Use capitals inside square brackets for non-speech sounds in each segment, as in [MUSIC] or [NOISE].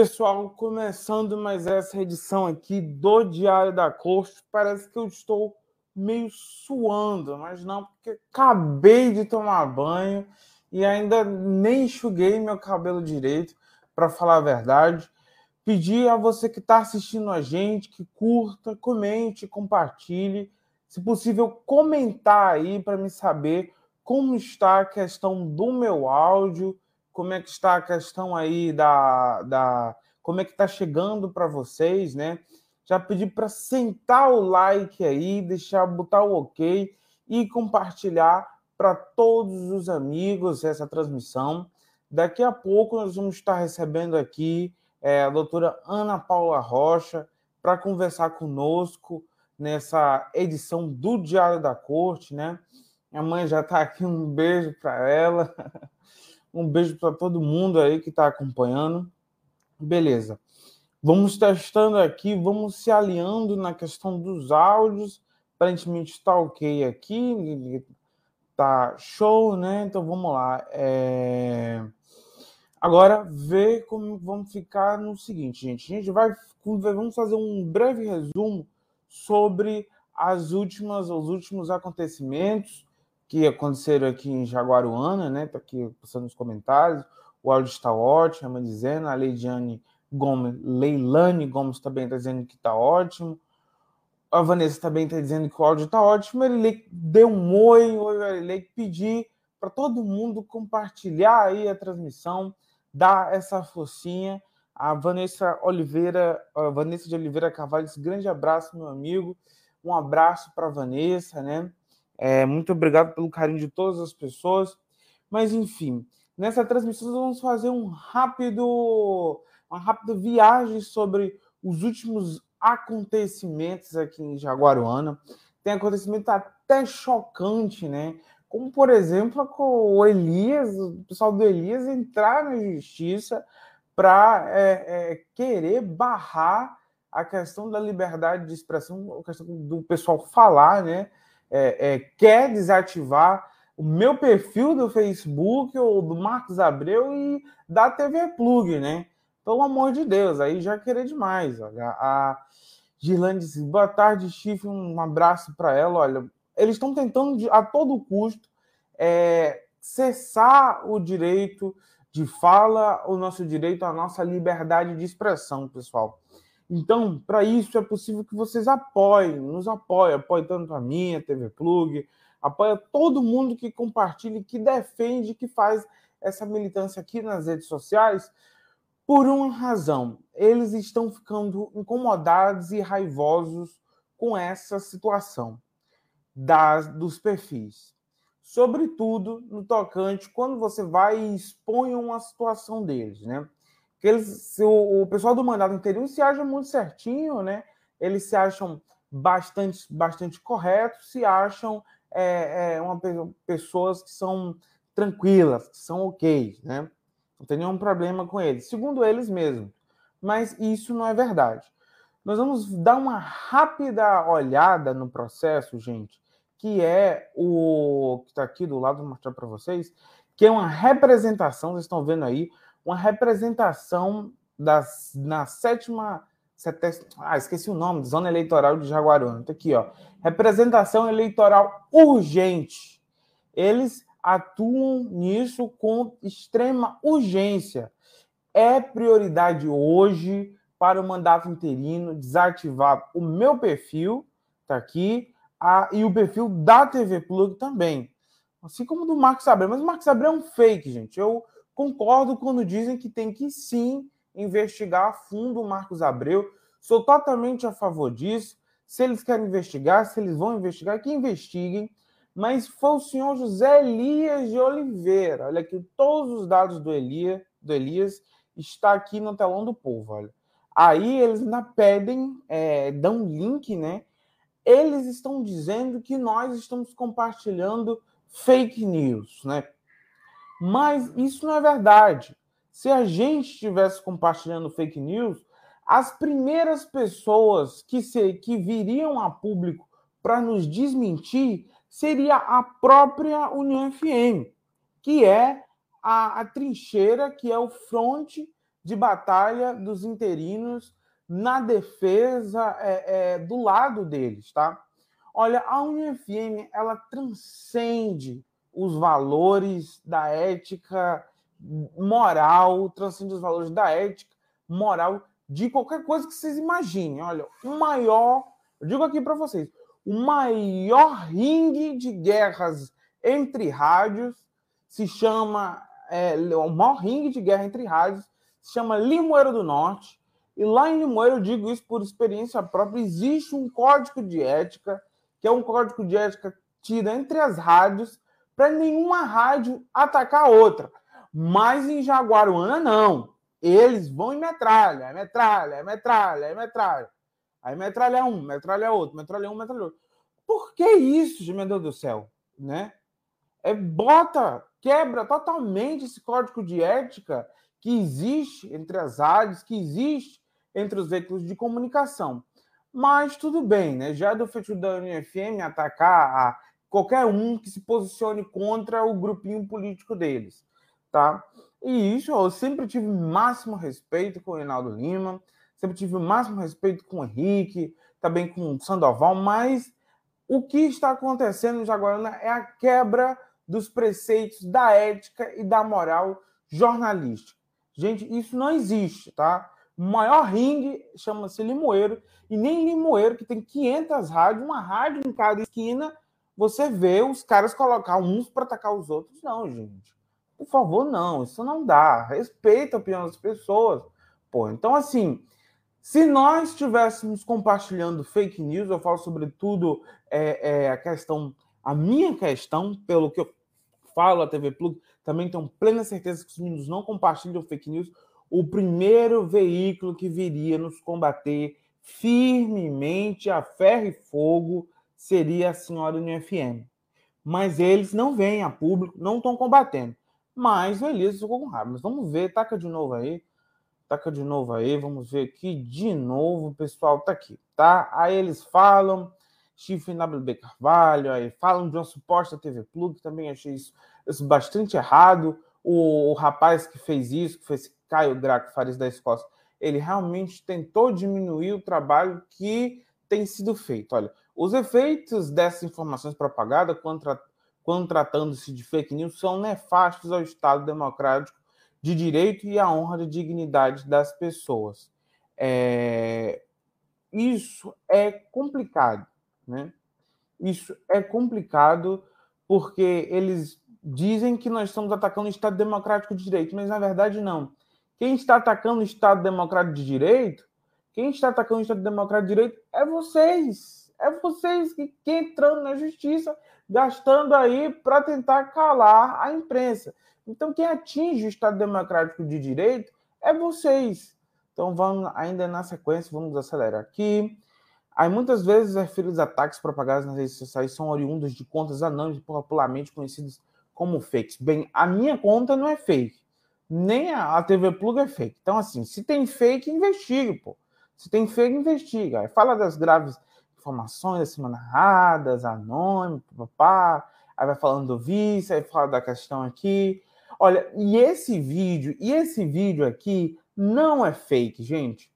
Pessoal, começando mais essa edição aqui do Diário da Corte, parece que eu estou meio suando, mas não, porque acabei de tomar banho e ainda nem enxuguei meu cabelo direito, para falar a verdade. Pedir a você que está assistindo a gente que curta, comente, compartilhe. Se possível, comentar aí para me saber como está a questão do meu áudio, como é que está a questão aí da. da como é que está chegando para vocês, né? Já pedi para sentar o like aí, deixar botar o ok e compartilhar para todos os amigos essa transmissão. Daqui a pouco nós vamos estar recebendo aqui é, a doutora Ana Paula Rocha para conversar conosco nessa edição do Diário da Corte, né? Minha mãe já está aqui, um beijo para ela, [LAUGHS] um beijo para todo mundo aí que está acompanhando. Beleza. Vamos testando aqui, vamos se alinhando na questão dos áudios. Aparentemente está ok aqui, tá show, né? Então vamos lá. É... Agora, ver como vamos ficar no seguinte, gente. A gente vai vamos fazer um breve resumo sobre as últimas, os últimos acontecimentos que aconteceram aqui em Jaguaruana, né? Tá aqui passando nos comentários. O áudio está ótimo, dizendo. A Leidiane Gomes, Leilane Gomes também está dizendo que está ótimo. A Vanessa também está dizendo que o áudio está ótimo. Ele deu um oi, oi, ele pedir para todo mundo compartilhar aí a transmissão, dar essa focinha. A Vanessa Oliveira, a Vanessa de Oliveira Carvalho, grande abraço, meu amigo. Um abraço para Vanessa, né? É, muito obrigado pelo carinho de todas as pessoas. Mas, enfim, nessa transmissão vamos fazer um rápido uma rápida viagem sobre os últimos acontecimentos aqui em Jaguaruana. Tem acontecimento até chocante, né? Como, por exemplo, o Elias, o pessoal do Elias entrar na justiça para é, é, querer barrar a questão da liberdade de expressão, a questão do pessoal falar, né? É, é quer desativar o meu perfil do Facebook ou do Marcos Abreu e da TV Plug, né? Pelo amor de Deus, aí já querer demais. Olha. A Girlane disse: boa tarde, Chifre, um abraço para ela. Olha, eles estão tentando a todo custo é, cessar o direito de fala, o nosso direito à nossa liberdade de expressão, pessoal. Então, para isso é possível que vocês apoiem, nos apoiem, apoiem tanto a minha, TV Plug, apoia todo mundo que compartilha, que defende, que faz essa militância aqui nas redes sociais, por uma razão, eles estão ficando incomodados e raivosos com essa situação das, dos perfis. Sobretudo no tocante quando você vai e expõe uma situação deles, né? Que eles, o, o pessoal do mandato interior se acha muito certinho, né? Eles se acham bastante, bastante corretos, se acham é, é, uma, pessoas que são tranquilas, que são ok, né? Não tem nenhum problema com eles, segundo eles mesmos. Mas isso não é verdade. Nós vamos dar uma rápida olhada no processo, gente, que é o que está aqui do lado, vou mostrar para vocês, que é uma representação, vocês estão vendo aí, uma representação das, na sétima. Ah, esqueci o nome, Zona Eleitoral de Jaguaruna. Está aqui, ó. Representação eleitoral urgente. Eles atuam nisso com extrema urgência. É prioridade hoje para o mandato interino desativar o meu perfil, tá aqui, a, e o perfil da TV Plug também. Assim como do Marcos Abreu. Mas o Marcos Abreu é um fake, gente. Eu concordo quando dizem que tem que sim investigar a fundo o Marcos Abreu. Sou totalmente a favor disso. Se eles querem investigar, se eles vão investigar, que investiguem mas foi o senhor José Elias de Oliveira. Olha aqui, todos os dados do, Elias, do Elias está aqui no telão do povo. Olha. Aí eles ainda pedem, é, dão link, né? Eles estão dizendo que nós estamos compartilhando fake news, né? Mas isso não é verdade. Se a gente estivesse compartilhando fake news, as primeiras pessoas que, se, que viriam a público para nos desmentir seria a própria União FM, que é a, a trincheira, que é o fronte de batalha dos interinos na defesa é, é, do lado deles, tá? Olha, a UniFM ela transcende os valores da ética moral, transcende os valores da ética moral de qualquer coisa que vocês imaginem. Olha, o maior, eu digo aqui para vocês, o maior ringue de guerras entre rádios se chama, é, o maior ringue de guerra entre rádios se chama Limoeiro do Norte. E lá em Limoeiro, eu digo isso por experiência própria, existe um código de ética, que é um código de ética tido entre as rádios, para nenhuma rádio atacar a outra. Mas em Jaguaruana, não. Eles vão em metralha, metralha, metralha, metralha. Aí metralha um, metralha outro, metralha um, metralha outro. Por que isso, meu Deus do céu? Né? É, bota, quebra totalmente esse código de ética que existe entre as rádios, que existe entre os veículos de comunicação. Mas tudo bem, né? Já é do feito da UniFM atacar a qualquer um que se posicione contra o grupinho político deles, tá? E isso eu sempre tive máximo respeito com o Reinaldo Lima, sempre tive o máximo respeito com o Henrique, também com o Sandoval, mas o que está acontecendo em Jaguarana é a quebra dos preceitos da ética e da moral jornalística. Gente, isso não existe, tá? O maior ringue chama-se Limoeiro, e nem Limoeiro, que tem 500 rádios, uma rádio em cada esquina, você vê os caras colocar uns para atacar os outros. Não, gente. Por favor, não. Isso não dá. Respeita a opinião das pessoas. Pô, então, assim, se nós estivéssemos compartilhando fake news, eu falo sobretudo é, é, a questão, a minha questão, pelo que eu falo, a TV Plug, também tenho plena certeza que os meninos não compartilham fake news. O primeiro veículo que viria nos combater firmemente a ferro e fogo seria a senhora UniFM. Mas eles não vêm a público, não estão combatendo. Mas o Elias ficou com raiva. Mas vamos ver, taca de novo aí. Taca de novo aí, vamos ver aqui de novo. O pessoal tá aqui, tá? Aí eles falam, chifre WB Carvalho, aí falam de uma suposta TV Plug, também achei isso, isso bastante errado. O, o, rapaz que fez isso, que fez Caio Graco Fares da Escócia, ele realmente tentou diminuir o trabalho que tem sido feito. Olha, os efeitos dessas informações propagadas contra, quando tratando-se de fake news são nefastos ao Estado democrático de direito e à honra e dignidade das pessoas. É... Isso é complicado, né? Isso é complicado porque eles dizem que nós estamos atacando o Estado democrático de direito, mas na verdade não. Quem está atacando o Estado democrático de direito, quem está atacando o Estado democrático de direito é vocês. É vocês que, que entrando na justiça, gastando aí para tentar calar a imprensa. Então, quem atinge o Estado democrático de direito é vocês. Então, vamos ainda na sequência, vamos acelerar aqui. Aí, muitas vezes, os referidos ataques propagados nas redes sociais são oriundos de contas anônimas popularmente conhecidas como fakes. Bem, a minha conta não é fake nem a TV Plug é fake. Então, assim, se tem fake, investigue, pô. Se tem fake, investiga. Fala das graves informações acima narradas, anônimo, papá. Aí vai falando do vice, aí fala da questão aqui. Olha, e esse vídeo, e esse vídeo aqui não é fake, gente.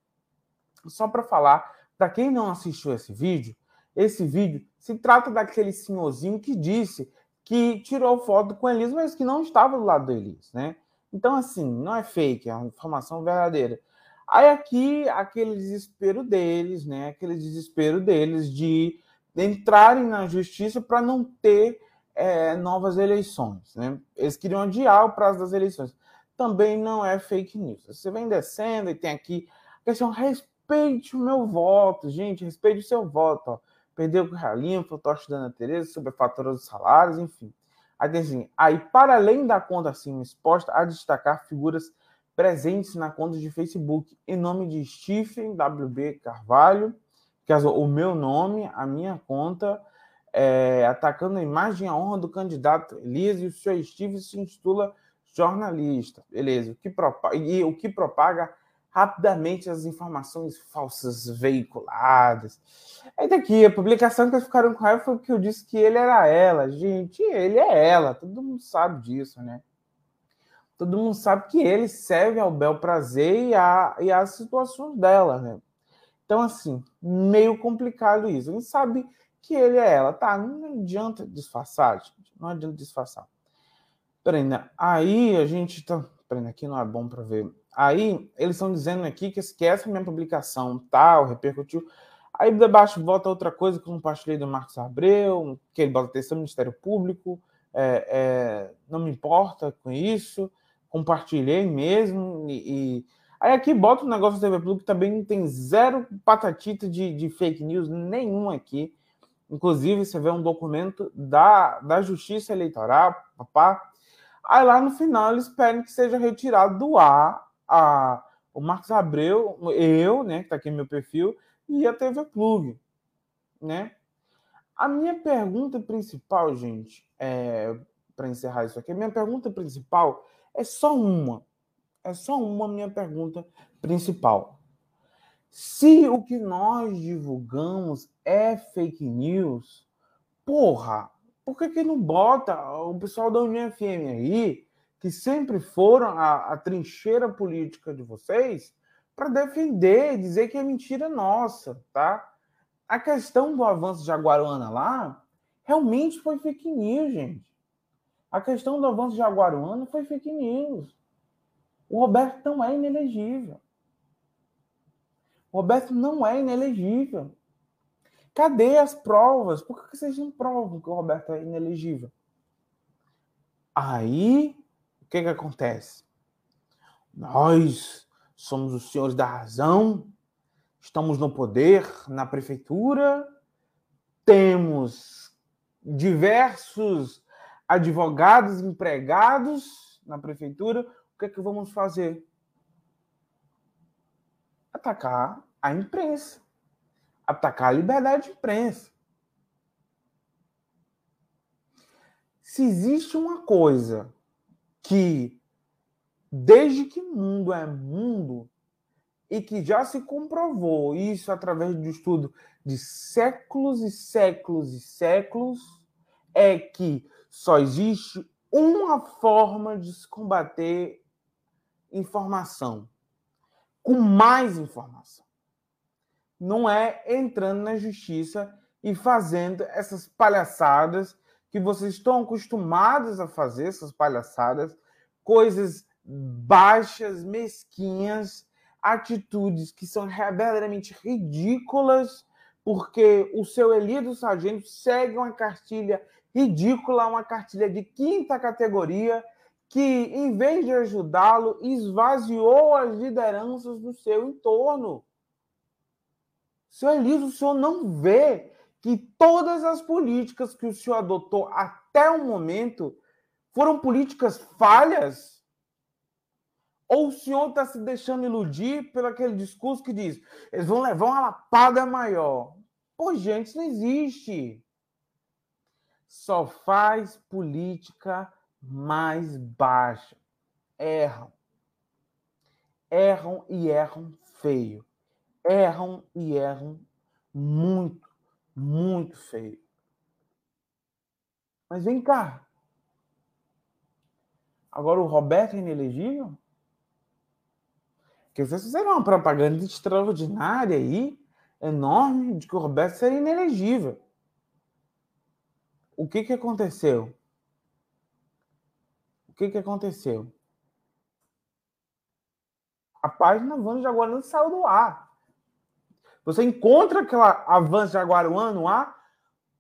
Só para falar, para quem não assistiu esse vídeo, esse vídeo se trata daquele senhorzinho que disse que tirou foto com Elis, mas que não estava do lado do né? Então, assim, não é fake, é uma informação verdadeira. Aí aqui, aquele desespero deles, né? Aquele desespero deles de entrarem na justiça para não ter é, novas eleições, né? Eles queriam adiar o prazo das eleições. Também não é fake news. Você vem descendo e tem aqui a questão, respeite o meu voto, gente, respeite o seu voto. Ó. Perdeu com o Realinho, fantoche da Ana Tereza, sobre a fatura dos salários, enfim. Aí, assim, aí, para além da conta acima exposta, a destacar figuras presentes na conta de Facebook em nome de Stephen WB Carvalho, que é o meu nome, a minha conta, é, atacando a imagem e a honra do candidato Elias e o senhor Steve se intitula jornalista, beleza? O que propaga, e o que propaga rapidamente as informações falsas veiculadas. Aí daqui, a publicação que eles ficaram com raiva foi porque eu disse que ele era ela. Gente, ele é ela, todo mundo sabe disso, né? Todo mundo sabe que ele serve ao bel prazer e, a, e às situações dela, né? Então, assim, meio complicado isso. A gente sabe que ele é ela, tá? Não adianta disfarçar, gente. Não adianta disfarçar. Né? Aí a gente tá. Peraí, aqui não é bom para ver. Aí eles estão dizendo aqui que esquece a minha publicação, tal, repercutiu. Aí debaixo volta outra coisa que eu compartilhei do Marcos Abreu, que ele bota atenção do Ministério Público, é, é, não me importa com isso, compartilhei mesmo. E, e... Aí aqui bota o um negócio do TV Público que também tem zero patatita de, de fake news nenhum aqui. Inclusive, você vê um documento da, da Justiça Eleitoral, papá. Aí lá no final eles pedem que seja retirado do ar a, o Marcos Abreu, eu, né, que está aqui no meu perfil, e a TV Plug, né? A minha pergunta principal, gente, é, para encerrar isso aqui, a minha pergunta principal é só uma. É só uma minha pergunta principal. Se o que nós divulgamos é fake news, porra, por que, que não bota o pessoal da União FM aí, que sempre foram a, a trincheira política de vocês, para defender, dizer que é mentira nossa, tá? A questão do avanço de Jaguaruana lá realmente foi fake news, gente. A questão do avanço de Jaguaruana foi fake news. O Roberto não é inelegível. O Roberto não é inelegível. Cadê as provas? Por que vocês não provam que o Roberto é inelegível? Aí, o que, que acontece? Nós somos os senhores da razão, estamos no poder, na prefeitura, temos diversos advogados empregados na prefeitura. O que é que vamos fazer? Atacar a imprensa, atacar a liberdade de imprensa. Se existe uma coisa que desde que mundo é mundo, e que já se comprovou isso através do estudo de séculos e séculos e séculos, é que só existe uma forma de se combater informação, com mais informação. Não é entrando na justiça e fazendo essas palhaçadas que vocês estão acostumados a fazer, essas palhaçadas, coisas baixas, mesquinhas, atitudes que são verdadeiramente ridículas, porque o seu Elido Sargento segue uma cartilha ridícula, uma cartilha de quinta categoria, que, em vez de ajudá-lo, esvaziou as lideranças do seu entorno. Seu Eliso, o senhor não vê que todas as políticas que o senhor adotou até o momento foram políticas falhas? Ou o senhor está se deixando iludir pelo aquele discurso que diz eles vão levar uma lapada maior? Pô, gente, isso não existe. Só faz política mais baixa. Erram. Erram e erram feio. Erram e erram muito, muito feio. Mas vem cá. Agora o Roberto é inelegível? Porque vocês fizeram uma propaganda extraordinária aí, enorme, de que o Roberto seria inelegível. O que, que aconteceu? O que, que aconteceu? A página Avanço de Aguaruana saiu do ar. Você encontra aquela Avanço de Aguaruana no ar?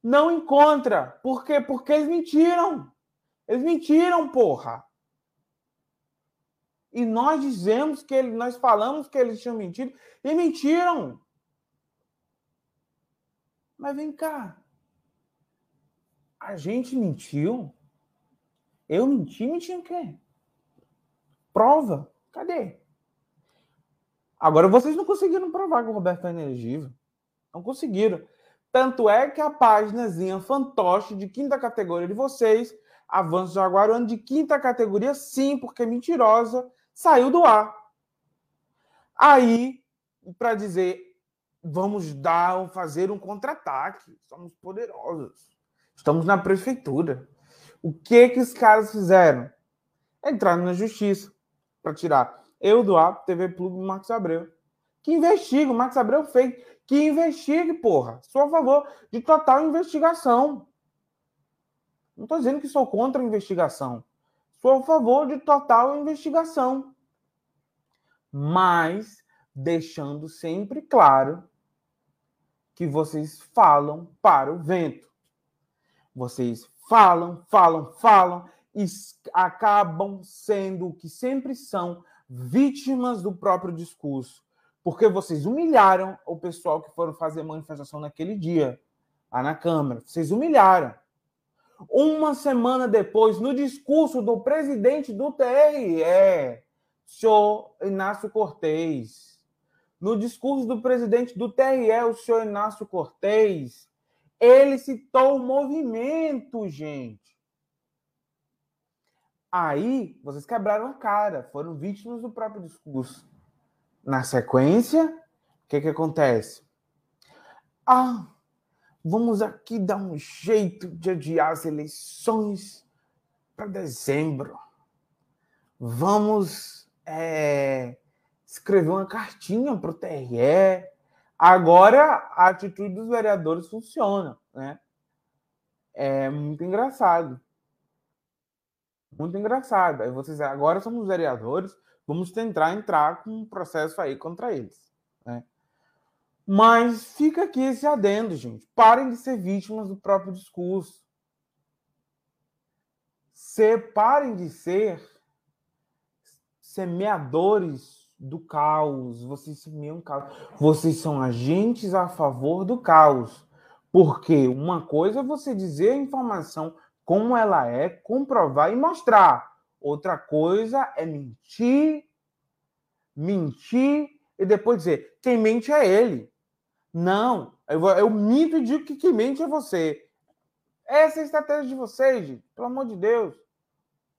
Não encontra. Por quê? Porque eles mentiram. Eles mentiram, porra. E nós dizemos que ele, nós falamos que eles tinham mentido e mentiram. Mas vem cá. A gente mentiu? Eu menti, menti o quê? Prova. Cadê? Agora vocês não conseguiram provar que o Roberto é inelegível. Não conseguiram. Tanto é que a páginazinha fantoche de quinta categoria de vocês, Avanço Jaguaruano de quinta categoria, sim, porque é mentirosa, saiu do ar. Aí, para dizer, vamos dar, fazer um contra-ataque, somos poderosos, estamos na prefeitura. O que que os caras fizeram? entraram na justiça para tirar eu do ar, TV Plug e Marcos Abreu. Que investigue, o Marcos Abreu fez. Que investigue, porra. Sou a favor de total investigação. Não estou dizendo que sou contra a investigação. Sou a favor de total investigação. Mas deixando sempre claro que vocês falam para o vento. Vocês falam, falam, falam e acabam sendo o que sempre são vítimas do próprio discurso, porque vocês humilharam o pessoal que foram fazer manifestação naquele dia, lá na Câmara. Vocês humilharam. Uma semana depois, no discurso do presidente do TRE, senhor Inácio Cortez, no discurso do presidente do TRE, o senhor Inácio Cortez, ele citou o movimento, gente. Aí, vocês quebraram a cara, foram vítimas do próprio discurso. Na sequência, o que, que acontece? Ah, vamos aqui dar um jeito de adiar as eleições para dezembro. Vamos é, escrever uma cartinha para o TRE. Agora a atitude dos vereadores funciona, né? É muito engraçado. Muito engraçado. Aí vocês agora somos vereadores, vamos tentar entrar com um processo aí contra eles. Né? Mas fica aqui esse adendo, gente. Parem de ser vítimas do próprio discurso. Separem de ser semeadores do caos. Vocês semeiam caos. Vocês são agentes a favor do caos. Porque uma coisa é você dizer a informação como ela é, comprovar e mostrar. Outra coisa é mentir, mentir e depois dizer: quem mente é ele. Não, eu, eu minto e digo que quem mente é você. Essa é a estratégia de vocês, gente. Pelo amor de Deus.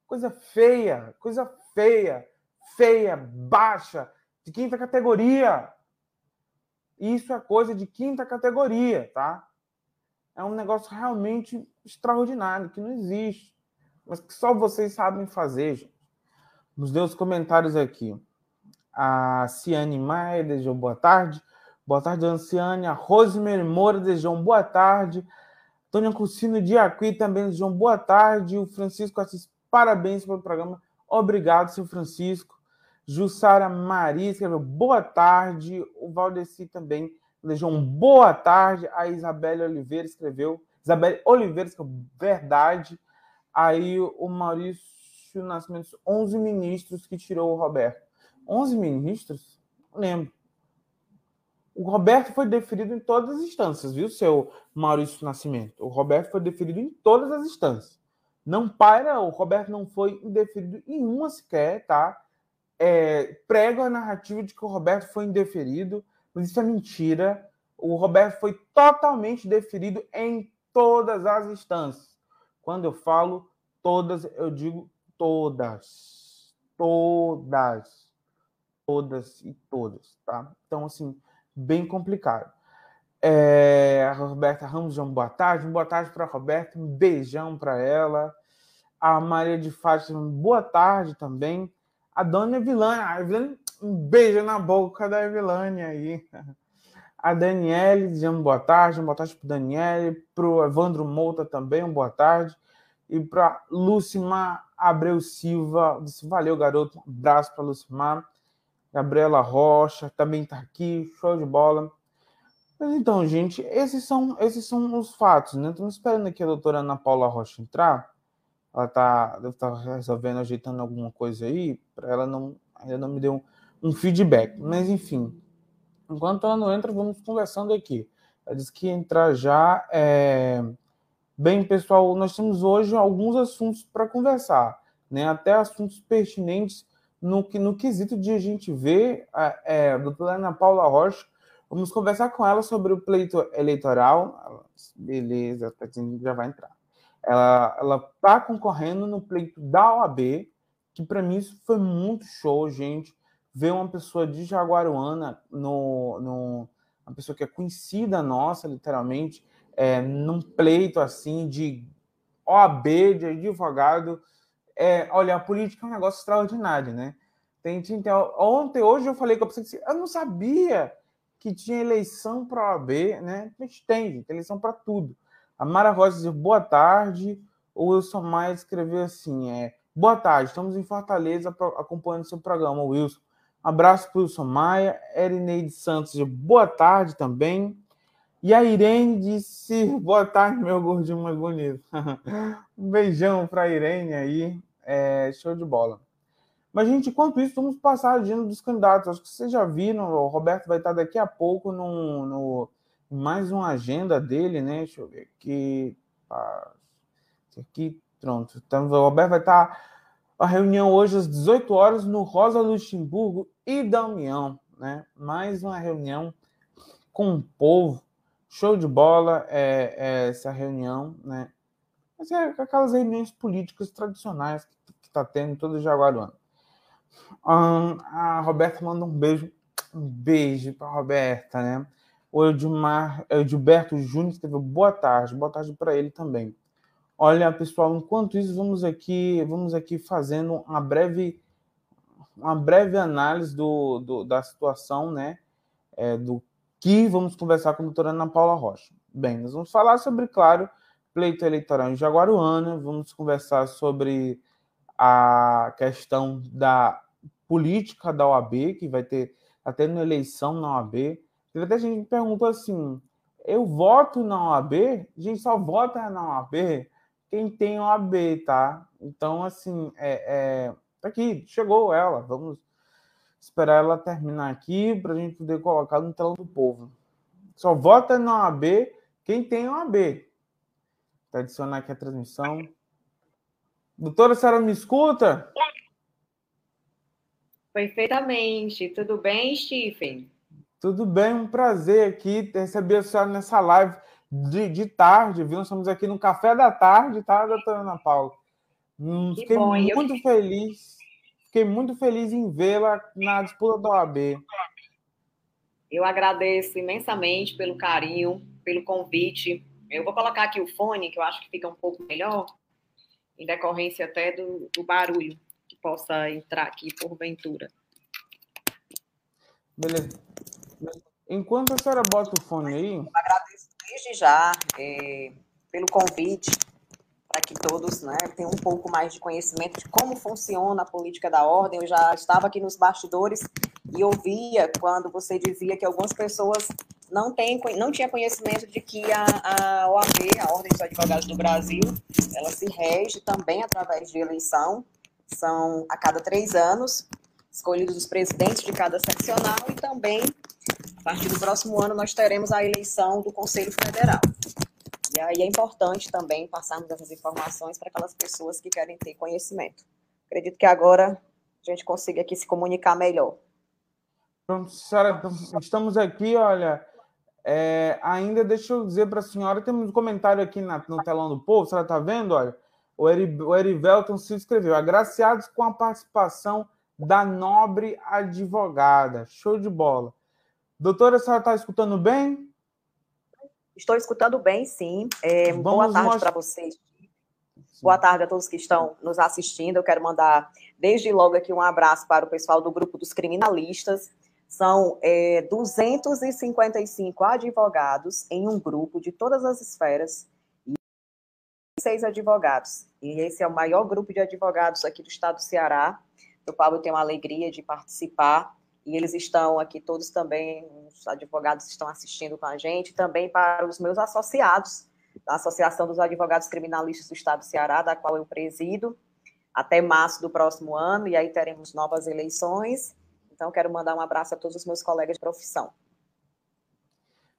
Coisa feia, coisa feia, feia, baixa, de quinta categoria. Isso é coisa de quinta categoria, tá? É um negócio realmente extraordinário, que não existe, mas que só vocês sabem fazer, gente. Nos dê os comentários aqui. A Ciane Maia desejou boa tarde. Boa tarde, Anciane. A Rosemary Moura desejou boa tarde. Tônia Cursino de Aqui também desejou boa tarde. O Francisco Assis, parabéns pelo programa. Obrigado, seu Francisco. Jussara Maria escreveu boa tarde. O Valdeci também desejou um boa tarde. A Isabelle Oliveira escreveu Isabel Oliveira, é verdade. Aí o Maurício Nascimento, 11 ministros que tirou o Roberto. 11 ministros? Não lembro. O Roberto foi deferido em todas as instâncias, viu, seu Maurício Nascimento? O Roberto foi deferido em todas as instâncias. Não para, o Roberto não foi indeferido em uma sequer, tá? É, a narrativa de que o Roberto foi indeferido, mas isso é mentira. O Roberto foi totalmente deferido em todas as instâncias. Quando eu falo todas, eu digo todas. Todas. Todas e todas, tá? Então, assim, bem complicado. É, a Roberta Ramos, uma boa tarde. boa tarde para a Roberta. Um beijão para ela. A Maria de Fátima, boa tarde também. A Dona Evilânia. A um beijo na boca da Evilânia aí. A Daniele dizendo boa tarde, boa tarde para Daniele, para o Evandro Mouta também, um boa tarde. E para Lucimar Abreu Silva, disse valeu, garoto, um abraço para Lucimar. Gabriela Rocha também está aqui, show de bola. Mas então, gente, esses são, esses são os fatos, né? Estamos esperando aqui a doutora Ana Paula Rocha entrar. Ela está deve estar tá resolvendo, ajeitando alguma coisa aí, para ela não, ainda não me deu um, um feedback. Mas enfim, Enquanto ela não entra, vamos conversando aqui. Ela disse que entrar já. É... Bem, pessoal, nós temos hoje alguns assuntos para conversar, né? até assuntos pertinentes no, no quesito de a gente ver é, a doutora Ana Paula Rocha. Vamos conversar com ela sobre o pleito eleitoral. Beleza, tá já vai entrar. Ela está concorrendo no pleito da OAB, que para mim isso foi muito show, gente ver uma pessoa de Jaguaruana, no, no, uma pessoa que é conhecida nossa, literalmente, é, num pleito assim de OAB, de advogado, é, olha, a política é um negócio extraordinário, né? Tem, tem, ontem, hoje eu falei que eu pensei, eu não sabia que tinha eleição para a OAB, né? Mas tem, gente, eleição para tudo. A Mara Rosa diz boa tarde. O Wilson Maia escreveu assim: é, boa tarde, estamos em Fortaleza acompanhando seu programa, Wilson. Abraço para o Wilson Maia. Erineide Santos diz boa tarde também. E a Irene disse: Boa tarde, meu gordinho mais bonito. [LAUGHS] um beijão para a Irene aí. É, show de bola. Mas, gente, enquanto isso, vamos passar a agenda dos candidatos. Acho que vocês já viram, o Roberto vai estar daqui a pouco no, no mais uma agenda dele, né? Deixa eu ver aqui. Aqui, pronto. Então, o Roberto vai estar a reunião hoje às 18 horas no Rosa Luxemburgo e Damião, né? Mais uma reunião com o povo Show de bola é, é essa reunião, né? Mas é aquelas reuniões políticas tradicionais que está tendo todo Jaguaruano. Um, a Roberta manda um beijo, um beijo para Roberta, né? O Edmar, Edilberto Júnior escreveu boa tarde, boa tarde para ele também. Olha, pessoal, enquanto isso, vamos aqui, vamos aqui fazendo uma breve, uma breve análise do, do da situação, né? É, do que vamos conversar com a doutora Ana Paula Rocha. Bem, nós vamos falar sobre, claro, pleito eleitoral em Jaguaruana, vamos conversar sobre a questão da política da OAB, que vai ter, tá tendo eleição na OAB. Teve até gente que perguntou assim, eu voto na OAB? A gente só vota na OAB quem tem OAB, tá? Então, assim, é, é, tá aqui, chegou ela, vamos esperar ela terminar aqui para a gente poder colocar no telão do povo. Só vota na OAB quem tem OAB. Vou adicionar aqui a transmissão. Doutora, a senhora me escuta? Perfeitamente. Tudo bem, Stephen? Tudo bem, um prazer aqui receber a senhora nessa live de, de tarde, viu? Nós estamos aqui no café da tarde, tá, doutora Ana Paula? Hum, fiquei bom, muito eu... feliz Fiquei muito feliz em vê-la na disputa da OAB. Eu agradeço imensamente pelo carinho, pelo convite. Eu vou colocar aqui o fone, que eu acho que fica um pouco melhor, em decorrência até do, do barulho que possa entrar aqui porventura. Beleza. Enquanto a senhora bota o fone aí. Eu agradeço desde já é, pelo convite para que todos né, tenham um pouco mais de conhecimento de como funciona a política da ordem. Eu já estava aqui nos bastidores e ouvia quando você dizia que algumas pessoas não, têm, não tinham conhecimento de que a, a OAB, a Ordem dos Advogados do Brasil, ela se rege também através de eleição. São a cada três anos, escolhidos os presidentes de cada seccional e também, partir do próximo ano, nós teremos a eleição do Conselho Federal. E aí é importante também passarmos essas informações para aquelas pessoas que querem ter conhecimento. Acredito que agora a gente consiga aqui se comunicar melhor. Pronto, senhora, estamos aqui, olha, é, ainda deixa eu dizer para a senhora, temos um comentário aqui na, no telão do povo, a senhora está vendo, olha, o, Eri, o Erivelton se escreveu, agraciados com a participação da nobre advogada, show de bola. Doutora, a senhora está escutando bem? Estou escutando bem, sim. É, boa tarde para vocês. Sim. Boa tarde a todos que estão nos assistindo. Eu quero mandar desde logo aqui um abraço para o pessoal do grupo dos criminalistas. São é, 255 advogados em um grupo de todas as esferas e seis advogados. E esse é o maior grupo de advogados aqui do estado do Ceará, do qual eu tenho a alegria de participar e eles estão aqui todos também, os advogados estão assistindo com a gente, também para os meus associados, da Associação dos Advogados Criminalistas do Estado do Ceará, da qual eu presido, até março do próximo ano, e aí teremos novas eleições. Então, quero mandar um abraço a todos os meus colegas de profissão.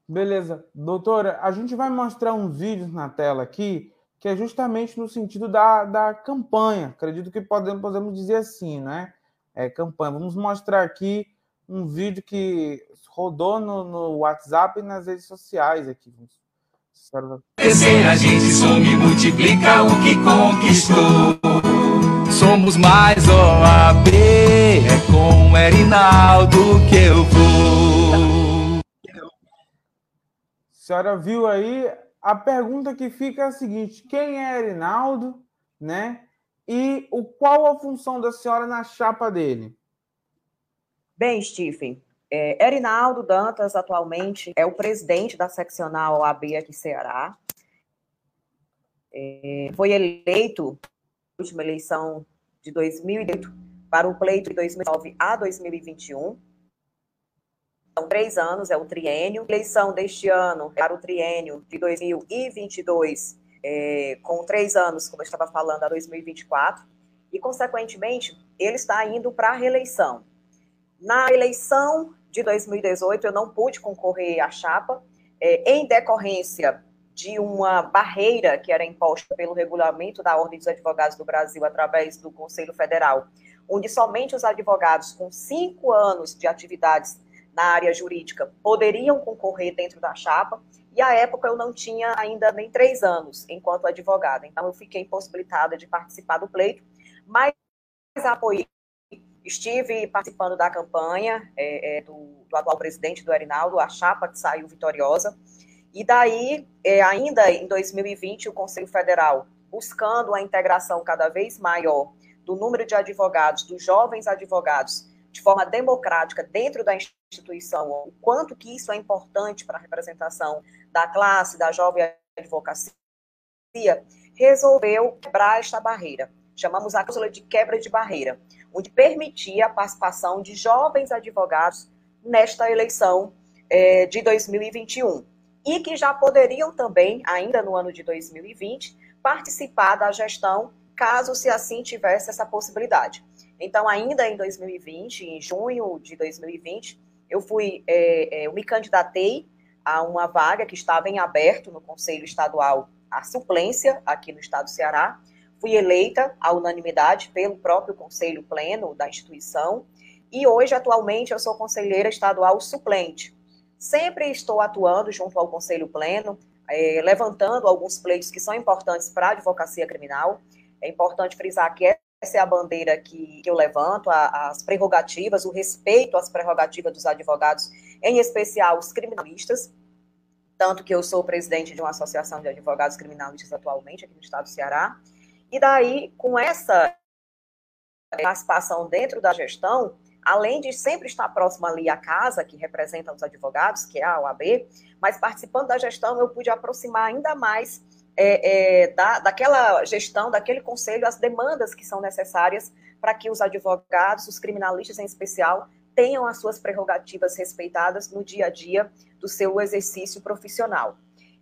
Beleza. Doutora, a gente vai mostrar um vídeo na tela aqui, que é justamente no sentido da, da campanha. Acredito que podemos, podemos dizer assim, né? É, campanha. Vamos mostrar aqui um vídeo que rodou no, no WhatsApp e nas redes sociais aqui. Crescer, a gente some e multiplica o que conquistou. Somos mais OAB, é com o Erinaldo que eu vou. A senhora viu aí? A pergunta que fica é a seguinte: quem é Erinaldo, né? e o qual a função da senhora na chapa dele? Bem, Stephen, é, Erinaldo Dantas atualmente é o presidente da seccional OAB aqui Ceará. É, foi eleito na última eleição de 2008 para o pleito de 2009 a 2021 são três anos, é o triênio. Eleição deste ano para o triênio de 2022, é, com três anos, como eu estava falando, a 2024. E, consequentemente, ele está indo para a reeleição. Na eleição de 2018, eu não pude concorrer à chapa, é, em decorrência de uma barreira que era imposta pelo regulamento da Ordem dos Advogados do Brasil através do Conselho Federal, onde somente os advogados com cinco anos de atividades na área jurídica poderiam concorrer dentro da chapa, e à época eu não tinha ainda nem três anos enquanto advogada, então eu fiquei impossibilitada de participar do pleito, mas apoiei, estive participando da campanha é, é, do, do, atual presidente do Erinaldo, a chapa que saiu vitoriosa, e daí, é, ainda em 2020, o Conselho Federal, buscando a integração cada vez maior do número de advogados, dos jovens advogados, de forma democrática dentro da instituição, o quanto que isso é importante para a representação da classe, da jovem advocacia, resolveu quebrar esta barreira. Chamamos a cláusula de quebra de barreira, onde permitia a participação de jovens advogados nesta eleição é, de 2021 e que já poderiam também, ainda no ano de 2020, participar da gestão, caso se assim tivesse essa possibilidade. Então, ainda em 2020, em junho de 2020, eu fui, é, é, eu me candidatei a uma vaga que estava em aberto no Conselho Estadual, a suplência aqui no Estado do Ceará. Fui eleita à unanimidade pelo próprio Conselho Pleno da instituição e hoje, atualmente, eu sou conselheira estadual suplente. Sempre estou atuando junto ao Conselho Pleno, é, levantando alguns pleitos que são importantes para a advocacia criminal. É importante frisar que essa é a bandeira que, que eu levanto, a, as prerrogativas, o respeito às prerrogativas dos advogados, em especial os criminalistas, tanto que eu sou presidente de uma associação de advogados criminalistas atualmente aqui no estado do Ceará, e daí, com essa participação dentro da gestão, além de sempre estar próximo ali à casa, que representa os advogados, que é a OAB, mas participando da gestão, eu pude aproximar ainda mais é, é, da, daquela gestão, daquele conselho, as demandas que são necessárias para que os advogados, os criminalistas em especial, tenham as suas prerrogativas respeitadas no dia a dia do seu exercício profissional.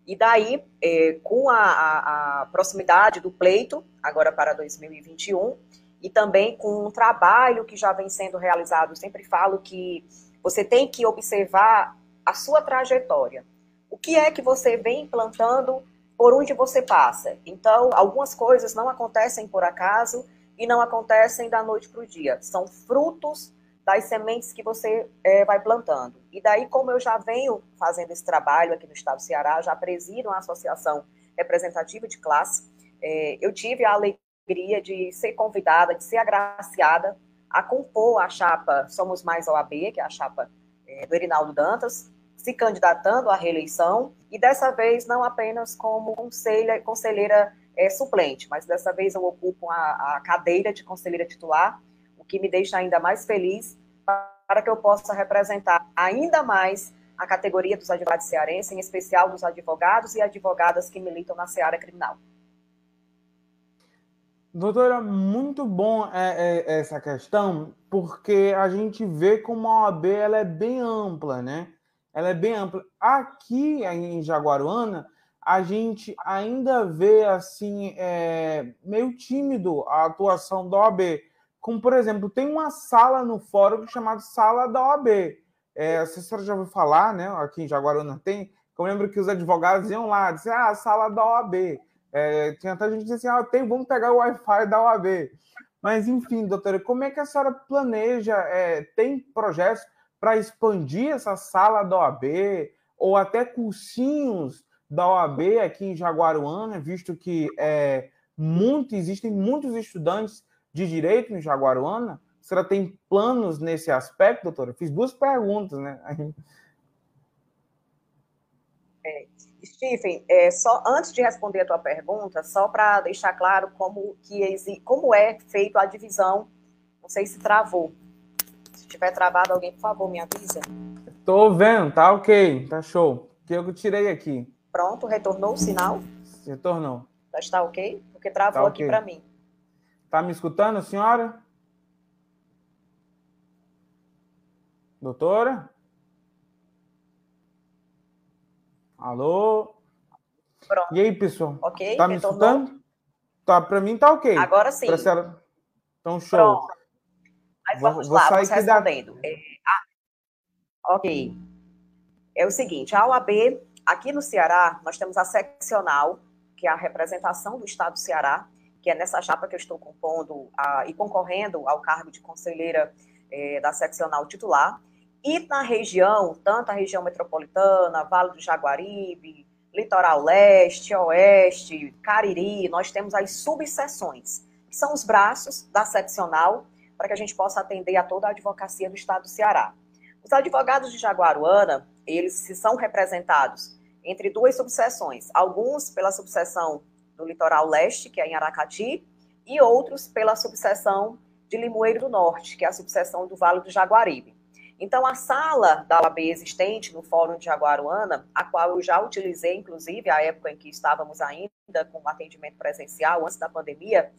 E daí, é, com a, a, a, proximidade do pleito, agora para 2021, e também com um trabalho que já vem sendo realizado, eu sempre falo que você tem que observar a sua trajetória. O que é que você vem implantando por onde você passa. Então, algumas coisas não acontecem por acaso e não acontecem da noite para o dia. São frutos das sementes que você é, vai plantando. E daí, como eu já venho fazendo esse trabalho aqui no estado do Ceará, já presido uma associação representativa de classe, é, eu tive a alegria de ser convidada, de ser agraciada a compor a chapa Somos Mais OAB, que é a chapa é, do Erinaldo Dantas, se candidatando à reeleição, e dessa vez não apenas como conselha, conselheira é, suplente, mas dessa vez eu ocupo a, a cadeira de conselheira titular, o que me deixa ainda mais feliz para que eu possa representar ainda mais a categoria dos advogados cearenses, em especial dos advogados e advogadas que militam na seara criminal. Doutora, muito bom é, é, essa questão, porque a gente vê como a OAB ela é bem ampla, né? ela é bem ampla. Aqui em Jaguaruana, a gente ainda vê assim é, meio tímido a atuação da OAB. Como, por exemplo, tem uma sala no fórum chamada Sala da OAB. É, a senhora já ouviu falar, né? Aqui em Jaguaruana tem. Eu lembro que os advogados iam lá, diziam, ah, a sala da OAB. É, tinha até gente que dizia assim, ah, tem, vamos pegar o Wi-Fi da OAB. Mas, enfim, doutora, como é que a senhora planeja? É, tem projetos para expandir essa sala da OAB ou até cursinhos da OAB aqui em Jaguaruana, visto que é, muito, existem muitos estudantes de direito em Jaguaruana. A senhora tem planos nesse aspecto, doutora? Fiz duas perguntas, né? É, Stephen, é, só antes de responder a tua pergunta, só para deixar claro como, que, como é feito a divisão, não sei se travou. Se tiver travado, alguém, por favor, me avisa. Tô vendo, tá ok, tá show. Que eu tirei aqui. Pronto, retornou o sinal? Retornou. Já está ok? Porque travou tá okay. aqui para mim. Tá me escutando, senhora? Doutora? Alô? Pronto. E aí, pessoal? Ok. Tá me escutando? Tá, para mim tá ok. Agora sim. Pra senhora... Então, show. Pronto. Mas vamos vou, lá, vamos respondendo. Da... É, ah, ok. É o seguinte, a OAB, aqui no Ceará, nós temos a seccional, que é a representação do Estado do Ceará, que é nessa chapa que eu estou compondo a, e concorrendo ao cargo de conselheira é, da seccional titular. E na região, tanto a região metropolitana, Vale do Jaguaribe, Litoral Leste, Oeste, Cariri, nós temos as subseções, que são os braços da seccional, para que a gente possa atender a toda a advocacia do Estado do Ceará. Os advogados de Jaguaruana, eles são representados entre duas subseções, alguns pela subseção do Litoral Leste, que é em Aracati, e outros pela subseção de Limoeiro do Norte, que é a subseção do Vale do Jaguaribe. Então, a sala da OAB existente no Fórum de Jaguaruana, a qual eu já utilizei, inclusive, a época em que estávamos ainda com atendimento presencial, antes da pandemia,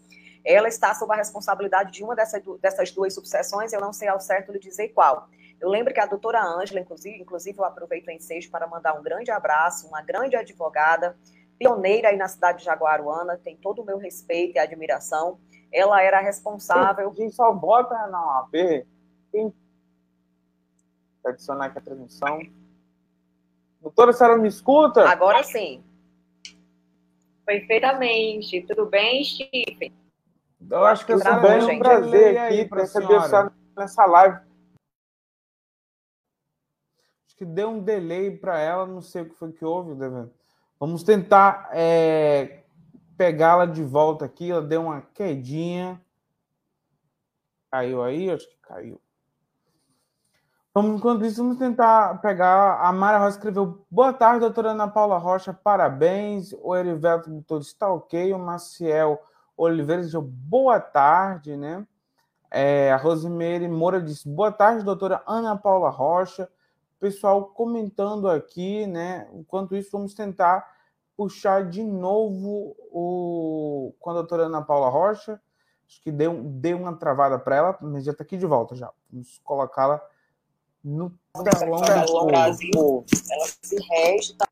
ela está sob a responsabilidade de uma dessas, dessas duas subseções, eu não sei ao certo lhe dizer qual. Eu lembro que a doutora Ângela, inclusive, inclusive eu aproveito o ensejo para mandar um grande abraço, uma grande advogada, pioneira aí na cidade de Jaguaruana, tem todo o meu respeito e admiração. Ela era responsável. A gente só bota na OAB quem adicionar aqui a transmissão. Doutora, a senhora me escuta? Agora sim. Perfeitamente. Tudo bem, Stephen? Eu acho que eu Tudo bem, é um prazer aqui para receber a senhora nessa live. Acho que deu um delay para ela, não sei o que foi que houve, Devendo. Vamos tentar é, pegá-la de volta aqui. Ela deu uma quedinha. Caiu aí? Acho que caiu. Vamos, enquanto isso, vamos tentar pegar. A Mara Rocha escreveu: Boa tarde, doutora Ana Paula Rocha, parabéns. O Erivelto botou está ok. O Maciel Oliveira disse boa tarde, né? É, a Rosimeire Moura disse: Boa tarde, doutora Ana Paula Rocha. Pessoal comentando aqui, né? Enquanto isso, vamos tentar puxar de novo o com a doutora Ana Paula Rocha. Acho que deu, deu uma travada para ela, mas já está aqui de volta já. Vamos colocá-la no telão do Brasil, ela se resta.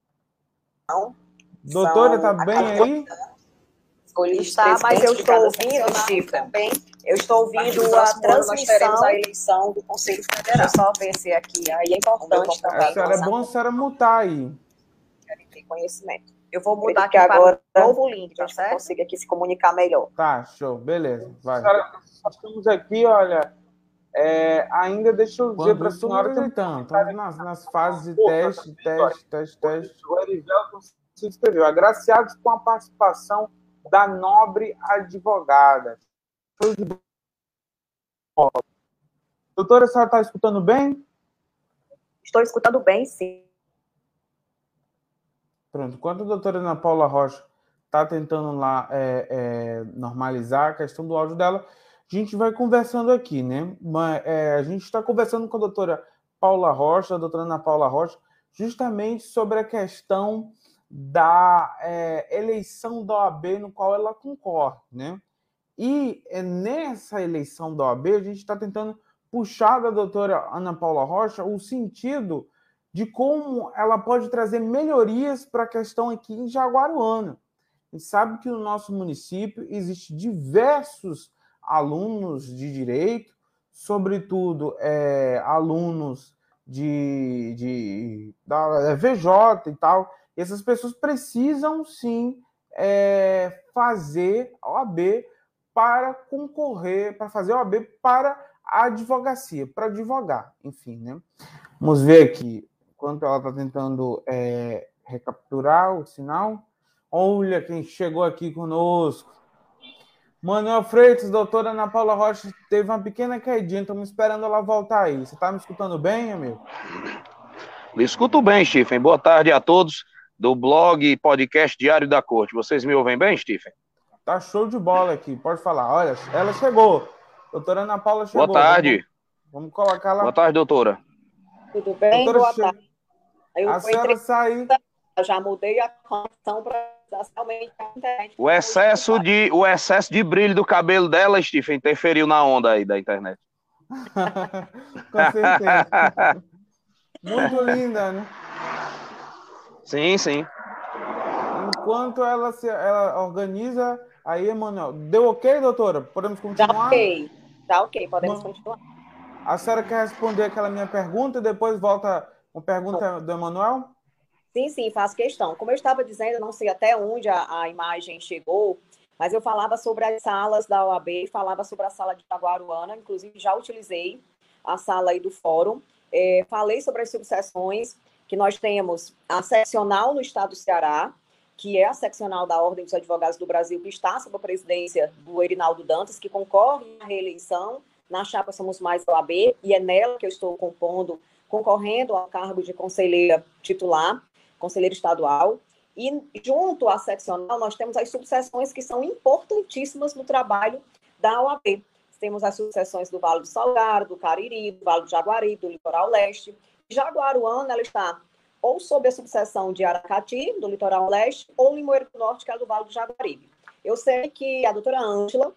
Doutora, tá bem aí? Está, mas eu estou ouvindo, Chica. Eu estou ouvindo a transmissão. a eleição do Conselho Federal. Deixa eu só ver se aqui. Aí é importante também. A senhora, é bom a senhora mutar aí. Quero ter conhecimento. Eu vou mudar aqui agora para o novo link, tá certo? consiga aqui se comunicar melhor. Tá, show. Beleza. Vai. Senhora, nós estamos aqui, olha é, ainda deixa eu dizer para a senhora. Tentando, estamos nas, nas fases de teste, teste, teste, teste. O Erivelton se inscreveu. Agraciados com a participação da nobre advogada. Doutora, a senhora está escutando bem? Estou escutando bem, sim. Pronto. Enquanto a doutora Ana Paula Rocha está tentando lá é, é, normalizar a questão do áudio dela, a gente vai conversando aqui, né? É, a gente está conversando com a doutora Paula Rocha, a doutora Ana Paula Rocha, justamente sobre a questão da é, eleição da OAB no qual ela concorre, né? E é, nessa eleição da OAB, a gente está tentando puxar da doutora Ana Paula Rocha o sentido de como ela pode trazer melhorias para a questão aqui em Jaguaruana. A gente sabe que no nosso município existe diversos alunos de direito, sobretudo é, alunos de, de, da é, VJ e tal. Essas pessoas precisam sim é, fazer a OAB para concorrer, para fazer a OAB para a advocacia, para advogar, enfim, né? Vamos ver aqui, enquanto ela está tentando é, recapturar o sinal. Olha quem chegou aqui conosco. Manuel Freitas, doutora Ana Paula Rocha, teve uma pequena quedinha, estamos esperando ela voltar aí. Você está me escutando bem, amigo? Me escuto bem, Stephen. Boa tarde a todos. Do blog e podcast Diário da Corte. Vocês me ouvem bem, Stephen? Tá show de bola aqui, pode falar. Olha, ela chegou. Doutora Ana Paula chegou. Boa tarde. Vamos, vamos colocar lá. Boa tarde, doutora. Tudo bem? Doutora, Boa che... tarde. Eu a senhora saiu. Já mudei a conexão para realmente a internet. O excesso, de, o excesso de brilho do cabelo dela, Stephen, interferiu na onda aí da internet. [LAUGHS] Com certeza. [LAUGHS] Muito linda, né? Sim, sim. Enquanto ela se ela organiza, aí, Emanuel. Deu ok, doutora? Podemos continuar? Tá ok. Tá ok, podemos continuar. A senhora quer responder aquela minha pergunta e depois volta uma pergunta do Emanuel? Sim, sim, faço questão. Como eu estava dizendo, não sei até onde a, a imagem chegou, mas eu falava sobre as salas da OAB, falava sobre a sala de Jaguaruana, inclusive já utilizei a sala aí do fórum, é, falei sobre as subseções, que nós temos a seccional no estado do Ceará, que é a seccional da Ordem dos Advogados do Brasil, que está sob a presidência do Erinaldo Dantas, que concorre à reeleição na chapa Somos Mais OAB, e é nela que eu estou compondo, concorrendo ao cargo de conselheira titular conselheiro estadual, e junto à seccional nós temos as subseções que são importantíssimas no trabalho da OAB. Temos as subseções do Vale do Salgado, do Cariri, do Vale do Jaguari, do Litoral Leste. Jaguaruana, ela está ou sob a subseção de Aracati, do Litoral Leste, ou Limoeiro do Norte, que é do Vale do Jaguaribe. Eu sei que a doutora Ângela,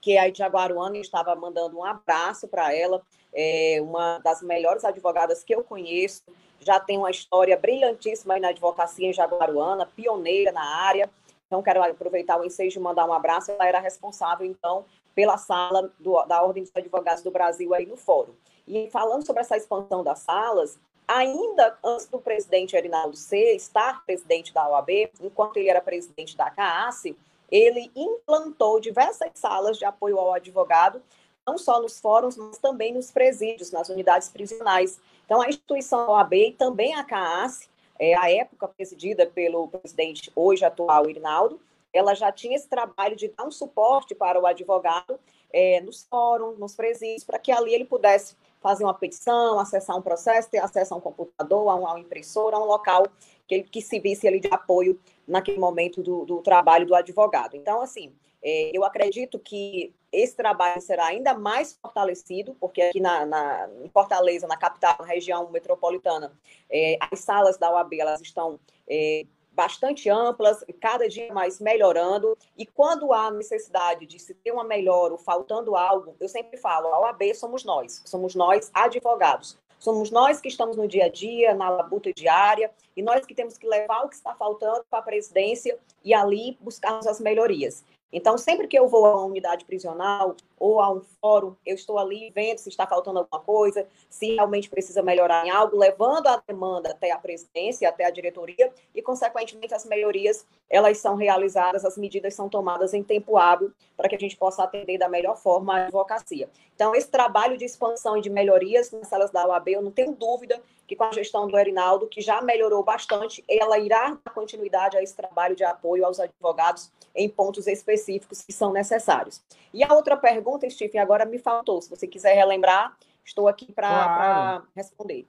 que é de Jaguaruana, estava mandando um abraço para ela, é uma das melhores advogadas que eu conheço, já tem uma história brilhantíssima aí na advocacia em Jaguaruana, pioneira na área. Então, quero aproveitar o ensejo e mandar um abraço. Ela era responsável, então, pela sala do, da Ordem dos Advogados do Brasil aí no fórum. E falando sobre essa expansão das salas, ainda antes do presidente Erinaldo C estar presidente da OAB, enquanto ele era presidente da CAAS, ele implantou diversas salas de apoio ao advogado, não só nos fóruns, mas também nos presídios, nas unidades prisionais. Então, a instituição OAB e também a CAAS, é, a época presidida pelo presidente hoje atual, Irinaldo, ela já tinha esse trabalho de dar um suporte para o advogado é, nos fóruns, nos presídios, para que ali ele pudesse fazer uma petição, acessar um processo, ter acesso a um computador, a uma impressora, a um local que que se visse ali de apoio naquele momento do, do trabalho do advogado. Então, assim, é, eu acredito que esse trabalho será ainda mais fortalecido, porque aqui na, na em Fortaleza, na capital, na região metropolitana, é, as salas da OAB elas estão é, bastante amplas, cada dia mais melhorando, e quando há necessidade de se ter uma melhora ou faltando algo, eu sempre falo, a OAB somos nós, somos nós advogados. Somos nós que estamos no dia a dia, na labuta diária, e nós que temos que levar o que está faltando para a presidência e ali buscarmos as melhorias. Então, sempre que eu vou a uma unidade prisional ou a um fórum, eu estou ali vendo se está faltando alguma coisa, se realmente precisa melhorar em algo, levando a demanda até a presidência, até a diretoria, e, consequentemente, as melhorias, elas são realizadas, as medidas são tomadas em tempo hábil, para que a gente possa atender da melhor forma a advocacia. Então, esse trabalho de expansão e de melhorias nas salas da UAB, eu não tenho dúvida que com a gestão do Erinaldo, que já melhorou bastante, ela irá dar continuidade a esse trabalho de apoio aos advogados em pontos específicos que são necessários. E a outra pergunta, Stephen, agora me faltou. Se você quiser relembrar, estou aqui para claro. responder.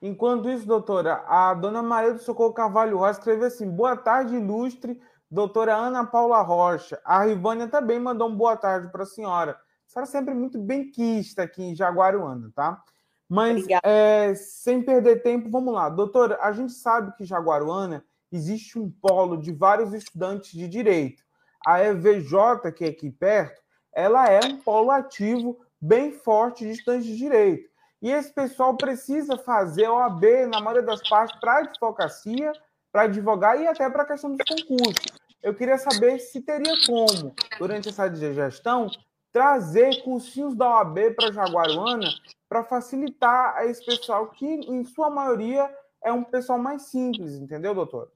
Enquanto isso, doutora, a dona Maria do Socorro Carvalho Rocha escreveu assim: boa tarde, ilustre doutora Ana Paula Rocha. A Rivânia também mandou um boa tarde para a senhora. A senhora sempre muito bem quista aqui em Jaguaruana, tá? Mas, é, sem perder tempo, vamos lá. Doutora, a gente sabe que Jaguaruana existe um polo de vários estudantes de direito. A EVJ, que é aqui perto, ela é um polo ativo bem forte de estudantes de direito. E esse pessoal precisa fazer OAB, na maioria das partes, para advocacia, para advogar e até para a questão dos concursos. Eu queria saber se teria como, durante essa gestão, trazer cursinhos da OAB para Jaguaruana para facilitar a esse pessoal que, em sua maioria, é um pessoal mais simples, entendeu, doutor?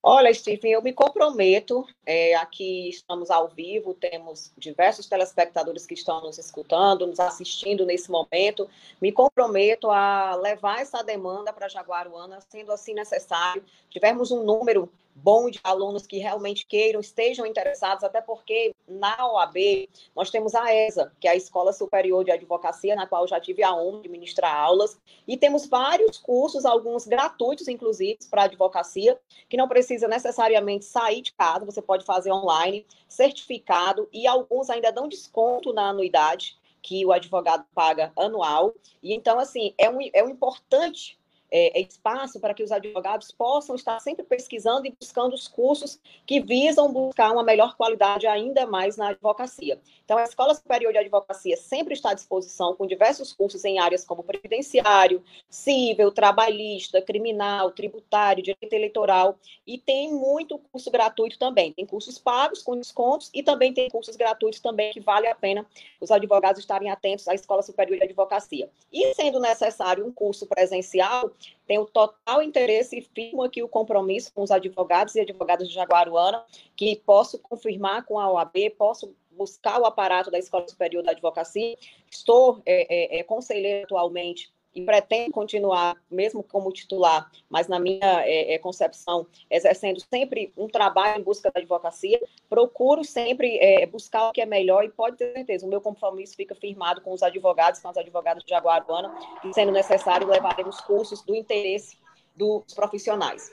Olha, Stephen, eu me comprometo, é, aqui estamos ao vivo, temos diversos telespectadores que estão nos escutando, nos assistindo nesse momento. Me comprometo a levar essa demanda para Jaguaruana, sendo assim necessário. Tivermos um número bom de alunos que realmente queiram, estejam interessados, até porque na OAB nós temos a ESA, que é a Escola Superior de Advocacia, na qual já tive a honra de ministrar aulas, e temos vários cursos, alguns gratuitos, inclusive, para advocacia, que não precisa necessariamente sair de casa, você pode fazer online, certificado, e alguns ainda dão desconto na anuidade que o advogado paga anual. E então, assim, é um, é um importante é, é, espaço para que os advogados possam estar sempre pesquisando e buscando os cursos que visam buscar uma melhor qualidade ainda mais na advocacia. Então, a Escola Superior de Advocacia sempre está à disposição com diversos cursos em áreas como previdenciário, civil, trabalhista, criminal, tributário, direito eleitoral, e tem muito curso gratuito também. Tem cursos pagos com descontos e também tem cursos gratuitos também que vale a pena os advogados estarem atentos à Escola Superior de Advocacia. E sendo necessário um curso presencial, tenho total interesse e firmo aqui o compromisso com os advogados e advogadas de Jaguaruana, que posso confirmar com a OAB, posso buscar o aparato da Escola Superior da Advocacia. Estou é, é, é, conselheira atualmente e pretendo continuar, mesmo como titular, mas na minha é, é, concepção, exercendo sempre um trabalho em busca da advocacia, procuro sempre é, buscar o que é melhor e pode ter certeza, o meu compromisso fica firmado com os advogados, com as advogadas de Jaguaruana, e sendo necessário levaremos cursos do interesse dos profissionais.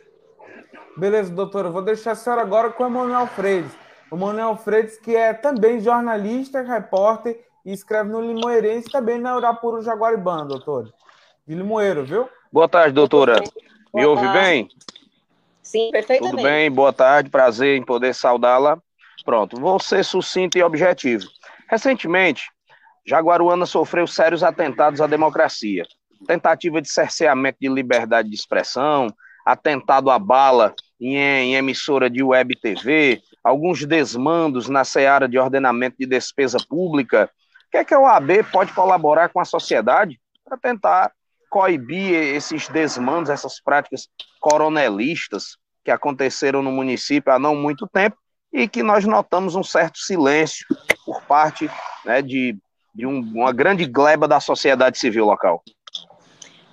Beleza, doutora, vou deixar a senhora agora com o Emanuel Freires. O Manuel Freires, que é também jornalista, repórter e escreve no Limoeirense também na Urapuru Jaguaribana, doutor de Limoeiro, viu? Boa tarde, doutora. Me Boa ouve tarde. bem? Sim, perfeitamente. Tudo bem, boa tarde, prazer em poder saudá-la. Pronto, vou ser sucinto e objetivo. Recentemente, Jaguaruana sofreu sérios atentados à democracia. Tentativa de cerceamento de liberdade de expressão, atentado à bala em, em emissora de web TV, alguns desmandos na seara de ordenamento de despesa pública. O que é que a OAB pode colaborar com a sociedade para tentar coibir esses desmandos, essas práticas coronelistas que aconteceram no município há não muito tempo e que nós notamos um certo silêncio por parte né, de, de um, uma grande gleba da sociedade civil local.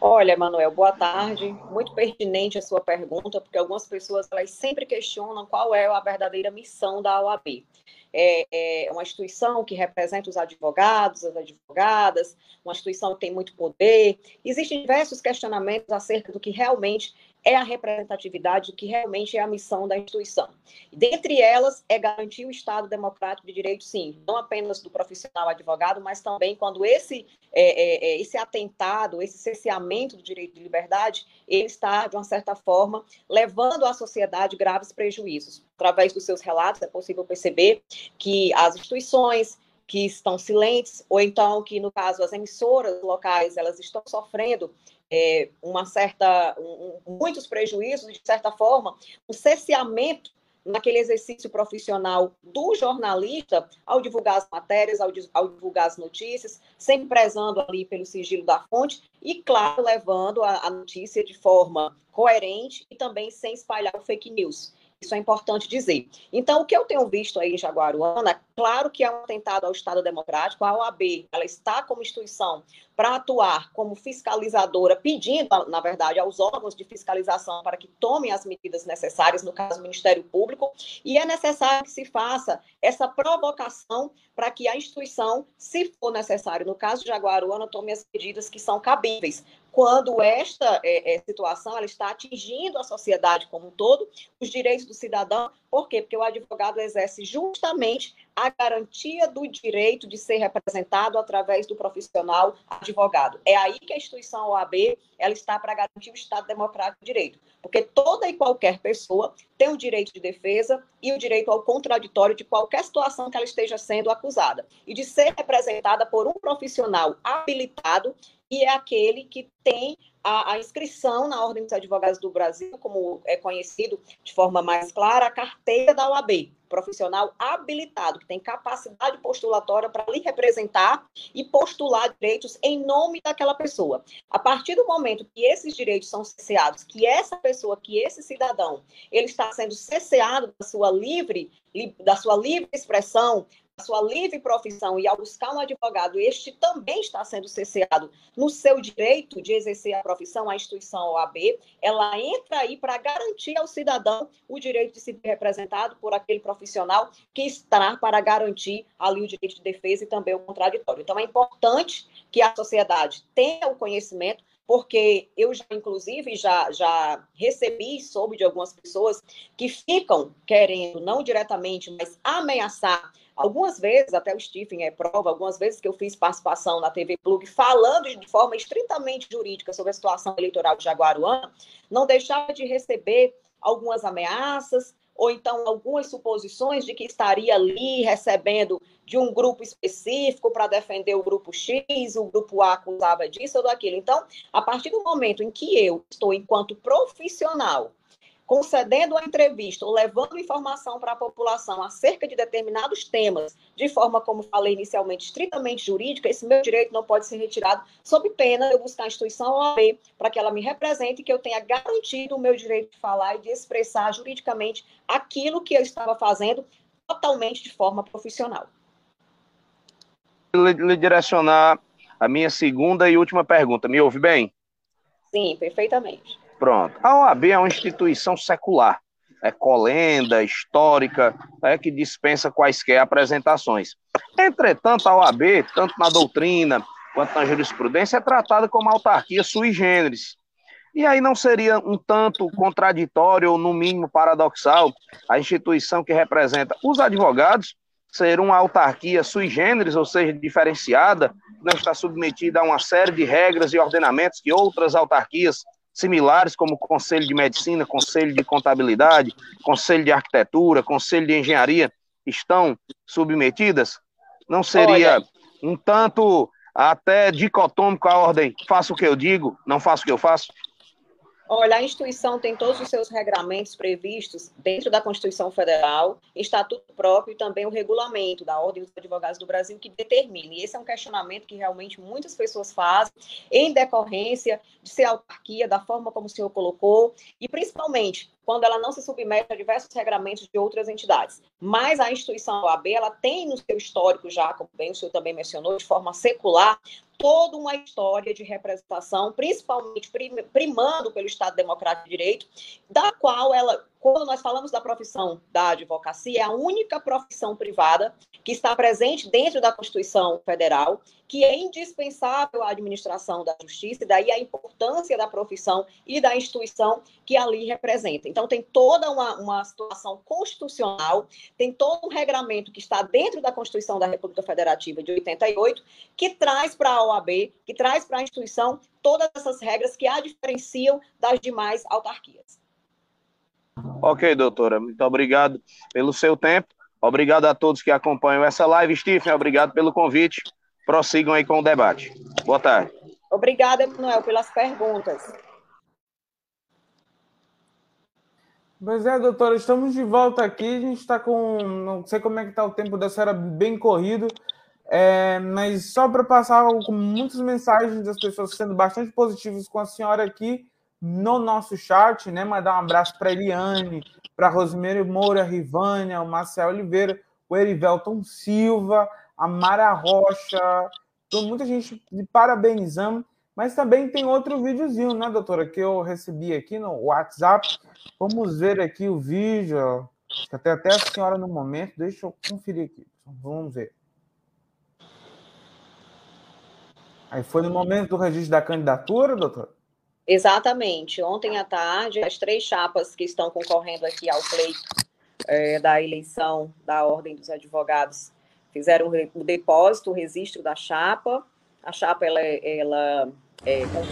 Olha, Manuel, boa tarde. Muito pertinente a sua pergunta, porque algumas pessoas elas sempre questionam qual é a verdadeira missão da OAB é, é uma instituição que representa os advogados, as advogadas, uma instituição que tem muito poder. Existem diversos questionamentos acerca do que realmente é a representatividade, que realmente é a missão da instituição. Dentre elas, é garantir o Estado democrático de direito, sim, não apenas do profissional advogado, mas também quando esse, é, é, é, esse atentado, esse cerceamento do direito de liberdade, ele está, de uma certa forma, levando à sociedade graves prejuízos. Através dos seus relatos, é possível perceber que as instituições que estão silentes, ou então que, no caso, as emissoras locais, elas estão sofrendo é, uma certa, um, muitos prejuízos, de certa forma, um cesseamento naquele exercício profissional do jornalista ao divulgar as matérias, ao, ao, divulgar as notícias, sempre prezando ali pelo sigilo da fonte e, claro, levando a, a notícia de forma coerente e também sem espalhar o fake news. Isso é importante dizer. Então, o que eu tenho visto aí em Jaguaruana, claro que é um atentado ao Estado Democrático, a OAB, ela está como instituição para atuar como fiscalizadora, pedindo, na verdade, aos órgãos de fiscalização para que tomem as medidas necessárias, no caso, o Ministério Público, e é necessário que se faça essa provocação para que a instituição, se for necessário, no caso de Jaguaruana, tome as medidas que são cabíveis, quando esta é, é, situação ela está atingindo a sociedade como um todo, os direitos do cidadão. Por quê? Porque o advogado exerce justamente a garantia do direito de ser representado através do profissional advogado. É aí que a instituição OAB ela está para garantir o Estado Democrático de Direito, porque toda e qualquer pessoa tem o direito de defesa e o direito ao contraditório de qualquer situação que ela esteja sendo acusada. E de ser representada por um profissional habilitado e é aquele que tem a, a, inscrição na Ordem dos Advogados do Brasil, como é conhecido de forma mais clara, a carteira da OAB, profissional habilitado, que tem capacidade postulatória para lhe representar e postular direitos em nome daquela pessoa. A partir do momento que esses direitos são cesseados, que essa pessoa, que esse cidadão, ele está sendo cesseado da sua livre da sua livre expressão, sua livre profissão e ao buscar um advogado, este também está sendo cerceado no seu direito de exercer a profissão, a instituição OAB, ela entra aí para garantir ao cidadão o direito de se representado por aquele profissional que está para garantir ali o direito de defesa e também o contraditório. Então, é importante que a sociedade tenha o conhecimento porque eu já, inclusive, já, já recebi, soube de algumas pessoas que ficam querendo, não diretamente, mas ameaçar. Algumas vezes, até o Stephen é prova, algumas vezes que eu fiz participação na TV Plug falando de forma estritamente jurídica sobre a situação eleitoral de Jaguaruana, não deixava de receber algumas ameaças, ou então algumas suposições de que estaria ali recebendo de um grupo específico para defender o grupo X, o grupo A acusava disso ou daquilo. Então, a partir do momento em que eu estou, enquanto profissional, concedendo a entrevista ou levando informação para a população acerca de determinados temas, de forma, como falei inicialmente, estritamente jurídica, esse meu direito não pode ser retirado sob pena de eu buscar a instituição OAB para que ela me represente e que eu tenha garantido o meu direito de falar e de expressar juridicamente aquilo que eu estava fazendo totalmente de forma profissional. Lhe direcionar a minha segunda e última pergunta. Me ouve bem? Sim, perfeitamente. Pronto. A OAB é uma instituição secular, é colenda, histórica, é que dispensa quaisquer apresentações. Entretanto, a OAB, tanto na doutrina quanto na jurisprudência, é tratada como autarquia sui generis. E aí não seria um tanto contraditório ou, no mínimo, paradoxal a instituição que representa os advogados ser uma autarquia sui generis, ou seja, diferenciada, não está submetida a uma série de regras e ordenamentos que outras autarquias similares como Conselho de Medicina, Conselho de Contabilidade, Conselho de Arquitetura, Conselho de Engenharia, estão submetidas? Não seria um tanto até dicotômico a ordem, faço o que eu digo, não faço o que eu faço? Olha, a instituição tem todos os seus regramentos previstos dentro da Constituição Federal, estatuto próprio e também o regulamento da Ordem dos Advogados do Brasil que determina. E esse é um questionamento que realmente muitas pessoas fazem em decorrência de ser autarquia, da forma como o senhor colocou, e principalmente quando ela não se submete a diversos regramentos de outras entidades. Mas a instituição OAB, ela tem no seu histórico já, como bem o senhor também mencionou, de forma secular, toda uma história de representação, principalmente primando pelo Estado Democrático de Direito, da qual ela quando nós falamos da profissão da advocacia, é a única profissão privada que está presente dentro da Constituição Federal, que é indispensável à administração da justiça, e daí a importância da profissão e da instituição que ali representa. Então, tem toda uma, uma situação constitucional, tem todo um regramento que está dentro da Constituição da República Federativa de 88, que traz para a OAB, que traz para a instituição todas essas regras que a diferenciam das demais autarquias. Ok, doutora. Muito obrigado pelo seu tempo. Obrigado a todos que acompanham essa live. Stephen, obrigado pelo convite. Prossigam aí com o debate. Boa tarde. Obrigada, Emanuel, pelas perguntas. Pois é, doutora, estamos de volta aqui. A gente está com. Não sei como é que está o tempo da senhora, bem corrido. É, mas só para passar com muitas mensagens das pessoas sendo bastante positivas com a senhora aqui no nosso chat, né? Mandar um abraço para Eliane, para Rosemary Moura, Rivânia, o Marcel Oliveira, o Erivelton Silva, a Mara Rocha, então, muita gente parabenizando, mas também tem outro videozinho, né, doutora, que eu recebi aqui no WhatsApp. Vamos ver aqui o vídeo. Até, até a senhora no momento. Deixa eu conferir aqui. Vamos ver. Aí foi no momento do registro da candidatura, doutora? Exatamente. Ontem à tarde, as três chapas que estão concorrendo aqui ao pleito é, da eleição da Ordem dos Advogados fizeram o depósito, o registro da chapa. A chapa, ela, ela é os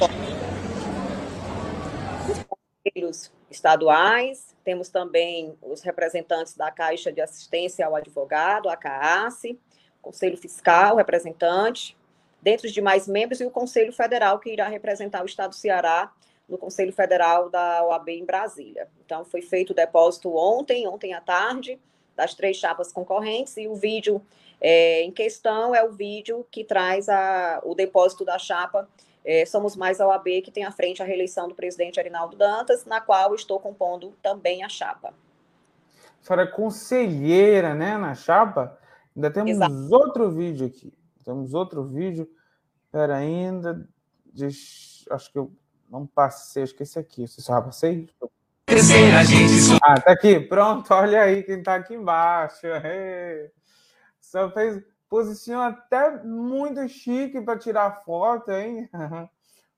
conselhos estaduais, temos também os representantes da Caixa de Assistência ao Advogado, a CAASE, Conselho Fiscal, representante, dentre os demais membros, e o Conselho Federal, que irá representar o Estado do Ceará no Conselho Federal da OAB em Brasília. Então, foi feito o depósito ontem, ontem à tarde, das três chapas concorrentes, e o vídeo é, em questão é o vídeo que traz a, o depósito da chapa é, Somos Mais a OAB, que tem à frente a reeleição do presidente Arinaldo Dantas, na qual estou compondo também a chapa. A senhora é conselheira, né, na chapa? Ainda temos Exato. outro vídeo aqui. Temos outro vídeo. Espera ainda. Acho que eu não passei, acho que esse aqui. Você só passei? Ah, tá aqui. Pronto, olha aí quem tá aqui embaixo. Só fez posição até muito chique para tirar foto, hein? [LAUGHS]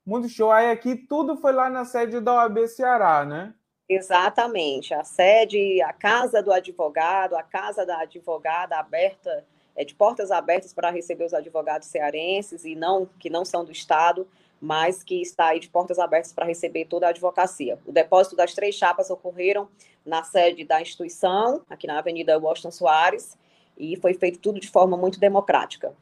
Muito show. Aí aqui tudo foi lá na sede da OAB Ceará, né? Exatamente. A sede, a casa do advogado, a casa da advogada aberta, é de portas abertas para receber os advogados cearenses e não que não são do estado, mas que está aí de portas abertas para receber toda a advocacia. O depósito das três chapas ocorreram na sede da instituição, aqui na Avenida Washington Soares, e foi feito tudo de forma muito democrática.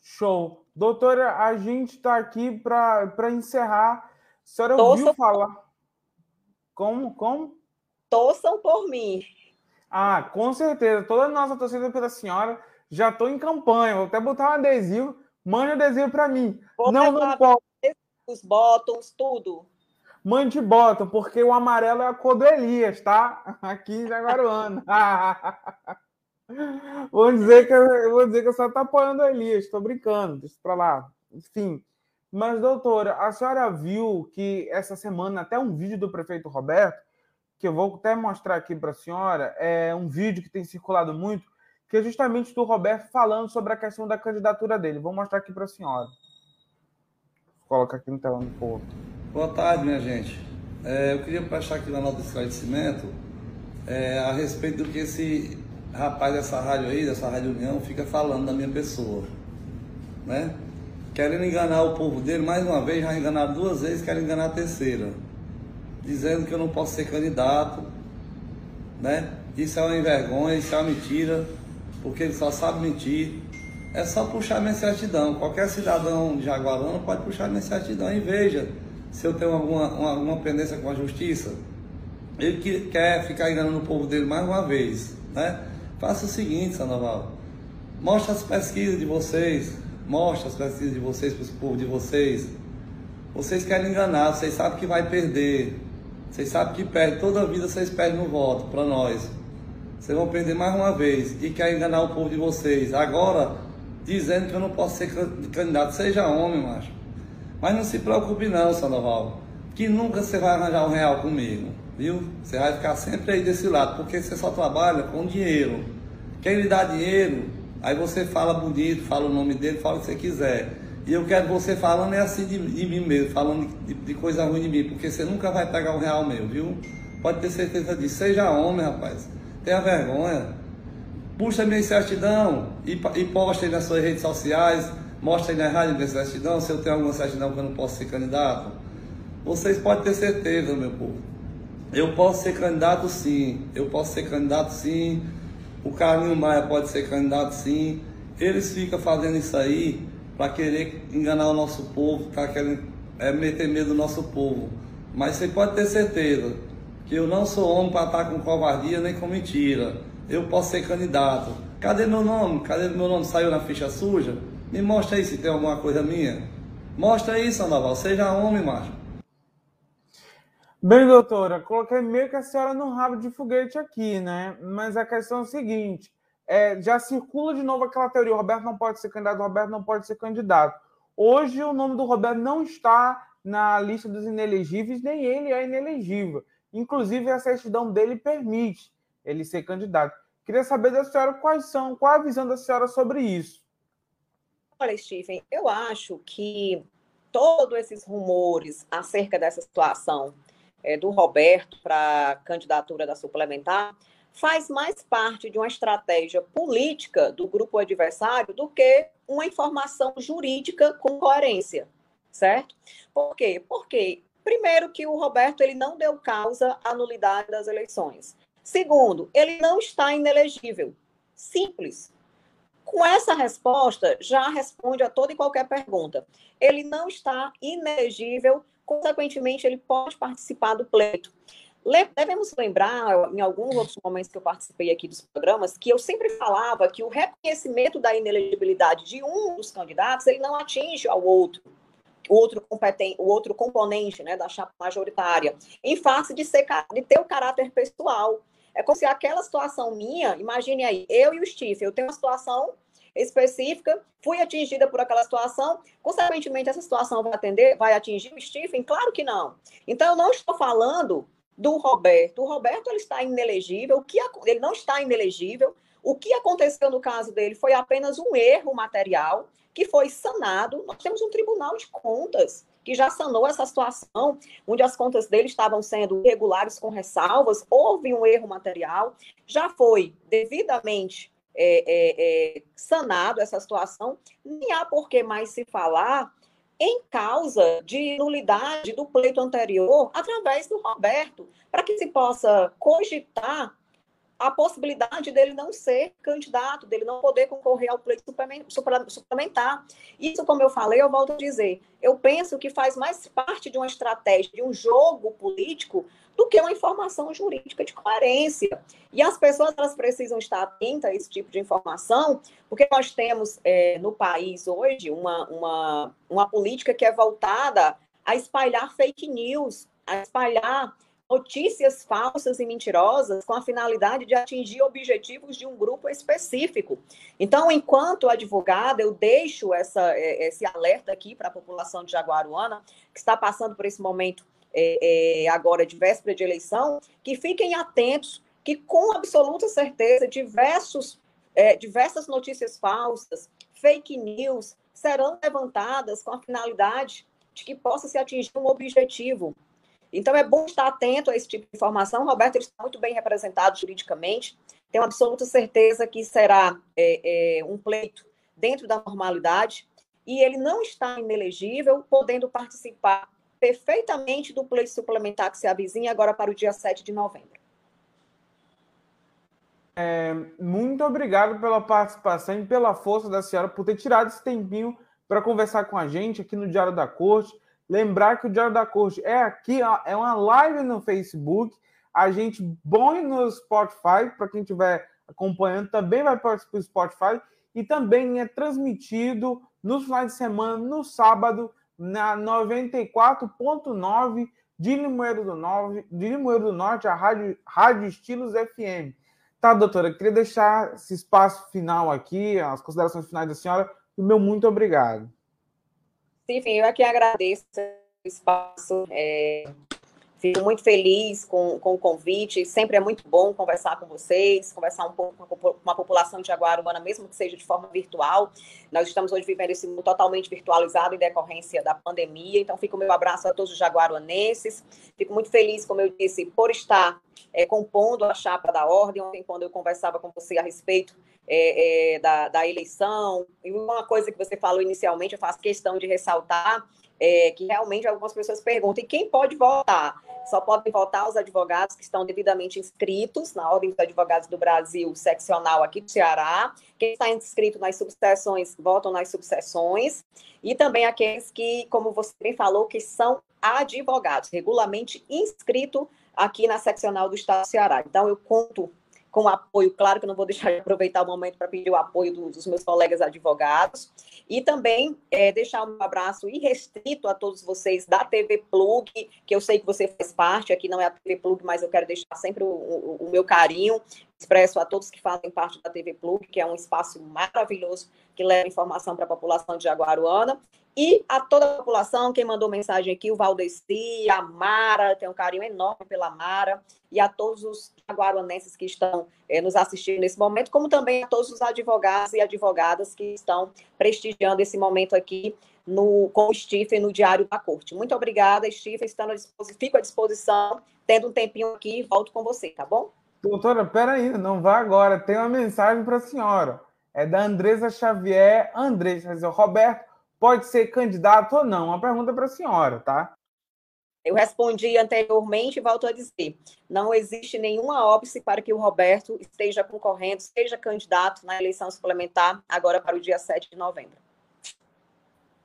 Show. Doutora, a gente está aqui para encerrar. A senhora ouviu falar. Como? Como? Torçam por mim. Ah, com certeza. Toda a nossa torcida pela senhora. Já estou em campanha. Vou até botar um adesivo. Mande adesivo para mim. Vou não, não pode. Os botões, tudo. Mande bottom, porque o amarelo é a cor do Elias, tá? [LAUGHS] Aqui em Jaguaruana. [LAUGHS] vou dizer que eu vou dizer que a senhora está apoiando o Elias. Estou brincando. Deixa para lá. Enfim. Mas, doutora, a senhora viu que essa semana, até um vídeo do prefeito Roberto, que eu vou até mostrar aqui para a senhora, é um vídeo que tem circulado muito, que é justamente do Roberto falando sobre a questão da candidatura dele. Vou mostrar aqui para a senhora. Vou colocar aqui no telão um pouco. Boa tarde, minha gente. É, eu queria prestar aqui uma nota de esclarecimento é, a respeito do que esse rapaz dessa rádio aí, dessa Rádio União, fica falando da minha pessoa. Né? querendo enganar o povo dele, mais uma vez, já enganaram duas vezes, querem enganar a terceira, dizendo que eu não posso ser candidato, né? Isso é uma vergonha, isso é uma mentira, porque ele só sabe mentir. É só puxar minha certidão. Qualquer cidadão de Jaguarana pode puxar minha certidão e veja se eu tenho alguma, uma, alguma pendência com a justiça. Ele que, quer ficar enganando o povo dele mais uma vez, né? Faça o seguinte, Sandoval. Mostre as pesquisas de vocês, Mostre as pesquisas de vocês para o povo de vocês. Vocês querem enganar, vocês sabem que vai perder. Vocês sabem que perde, toda a vida vocês perdem no voto para nós. Vocês vão perder mais uma vez e querem enganar o povo de vocês. Agora, dizendo que eu não posso ser candidato, seja homem, macho. Mas não se preocupe não, Sandoval, que nunca você vai arranjar um real comigo, viu? Você vai ficar sempre aí desse lado, porque você só trabalha com dinheiro. Quem lhe dá dinheiro Aí você fala bonito, fala o nome dele, fala o que você quiser. E eu quero você falando é assim de, de mim mesmo, falando de, de, coisa ruim de mim, porque você nunca vai pegar um real meu, viu? Pode ter certeza disso. Seja homem, rapaz. Tenha vergonha. Puxa minha certidão e, e posta aí nas suas redes sociais. Mostra aí na rádio minha certidão, se eu tenho alguma certidão que eu não posso ser candidato. Vocês podem ter certeza, meu povo. Eu posso ser candidato sim. Eu posso ser candidato sim. O Carlinho Maia pode ser candidato sim. Eles ficam fazendo isso aí para querer enganar o nosso povo, para querer é, meter medo no nosso povo. Mas você pode ter certeza que eu não sou homem para estar com covardia nem com mentira. Eu posso ser candidato. Cadê meu nome? Cadê meu nome? Saiu na ficha suja? Me mostra aí se tem alguma coisa minha. Mostra aí, Sandoval. Seja homem, macho. Bem, doutora, coloquei meio que a senhora no rabo de foguete aqui, né? Mas a questão é o seguinte: é, já circula de novo aquela teoria: o Roberto não pode ser candidato, o Roberto não pode ser candidato. Hoje o nome do Roberto não está na lista dos inelegíveis, nem ele é inelegível. Inclusive, a certidão dele permite ele ser candidato. Queria saber da senhora quais são, qual a visão da senhora sobre isso. Olha, Stephen, eu acho que todos esses rumores acerca dessa situação é, do Roberto para candidatura da suplementar faz mais parte de uma estratégia política do grupo adversário do que uma informação jurídica com coerência, certo? Por quê? Porque primeiro que o Roberto ele não deu causa à nulidade das eleições. Segundo, ele não está inelegível. Simples. Com essa resposta, já responde a toda e qualquer pergunta. Ele não está inelegível consequentemente, ele pode participar do pleito. Devemos lembrar, em alguns outros momentos que eu participei aqui dos programas, que eu sempre falava que o reconhecimento da inelegibilidade de um dos candidatos, ele não atinge ao outro, o outro, competente, o outro componente né, da chapa majoritária, em face de, ser, de ter o caráter pessoal. É como se aquela situação minha, imagine aí, eu e o Steve, eu tenho uma situação específica, fui atingida por aquela situação, consequentemente essa situação vai atender, vai atingir o Stephen? Claro que não. Então eu não estou falando do Roberto. O Roberto ele está inelegível, o que ele não está inelegível. O que aconteceu no caso dele foi apenas um erro material que foi sanado. Nós temos um Tribunal de Contas que já sanou essa situação, onde as contas dele estavam sendo irregulares com ressalvas, houve um erro material, já foi devidamente é, é, é, sanado essa situação, nem há por que mais se falar em causa de nulidade do pleito anterior através do Roberto, para que se possa cogitar a possibilidade dele não ser candidato, dele não poder concorrer ao pleito suplementar. Isso, como eu falei, eu volto a dizer, eu penso que faz mais parte de uma estratégia, de um jogo político, do que uma informação jurídica de coerência. E as pessoas elas precisam estar atentas a esse tipo de informação, porque nós temos é, no país hoje uma, uma, uma política que é voltada a espalhar fake news, a espalhar notícias falsas e mentirosas com a finalidade de atingir objetivos de um grupo específico. Então, enquanto advogada, eu deixo essa, é, esse alerta aqui para a população de Jaguaruana, que está passando por esse momento é, é, agora de véspera de eleição, que fiquem atentos, que com absoluta certeza diversos, é, diversas notícias falsas, fake news, serão levantadas com a finalidade de que possa se atingir um objetivo. Então é bom estar atento a esse tipo de informação. Roberto está muito bem representado juridicamente. Tenho absoluta certeza que será é, é, um pleito dentro da normalidade e ele não está inelegível, podendo participar perfeitamente do pleito suplementar que se avizinha agora para o dia 7 de novembro. É, muito obrigado pela participação e pela força da senhora por ter tirado esse tempinho para conversar com a gente aqui no Diário da Corte. Lembrar que o Diário da Corte é aqui, é uma live no Facebook. A gente põe no Spotify, para quem estiver acompanhando, também vai para o Spotify. E também é transmitido nos finais de semana, no sábado, na 94.9 de Limoeiro do, Norte, de Limoeiro do Norte, a Rádio, Rádio Estilos FM. Tá, doutora, queria deixar esse espaço final aqui, as considerações finais da senhora, e meu muito obrigado. Sim, eu aqui agradeço o espaço. É, Fico muito feliz com, com o convite. Sempre é muito bom conversar com vocês, conversar um pouco com a população de Jaguaruana, mesmo que seja de forma virtual. Nós estamos hoje vivendo esse mundo totalmente virtualizado em decorrência da pandemia. Então, fica o meu abraço a todos os jaguaruanenses. Fico muito feliz, como eu disse, por estar é, compondo a chapa da ordem. Ontem, quando eu conversava com você a respeito é, é, da, da eleição, e uma coisa que você falou inicialmente, eu faço questão de ressaltar é, que realmente algumas pessoas perguntam, e quem pode votar? Só podem votar os advogados que estão devidamente inscritos na Ordem dos Advogados do Brasil, seccional aqui do Ceará. Quem está inscrito nas subseções, votam nas subseções. E também aqueles que, como você bem falou, que são advogados, regularmente inscrito aqui na seccional do Estado do Ceará. Então, eu conto com apoio, claro que eu não vou deixar de aproveitar o momento para pedir o apoio dos meus colegas advogados, e também é, deixar um abraço irrestrito a todos vocês da TV Plug, que eu sei que você faz parte, aqui não é a TV Plug, mas eu quero deixar sempre o, o, o meu carinho, expresso a todos que fazem parte da TV Plug, que é um espaço maravilhoso que leva informação para a população de Jaguaruana, e a toda a população, quem mandou mensagem aqui, o Valdeci, a Mara, tem um carinho enorme pela Mara, e a todos os jaguaruanenses que estão é, nos assistindo nesse momento, como também a todos os advogados e advogadas que estão prestigiando esse momento aqui no, com o Stephen no Diário da Corte. Muito obrigada, Stephen, estando à fico à disposição, tendo um tempinho aqui, volto com você, tá bom? Doutora, peraí, não vá agora, tem uma mensagem para a senhora. É da Andresa Xavier. Andresa, Roberto, pode ser candidato ou não? Uma pergunta para a senhora, tá? Eu respondi anteriormente e volto a dizer: não existe nenhuma óbice para que o Roberto esteja concorrendo, seja candidato na eleição suplementar, agora para o dia 7 de novembro.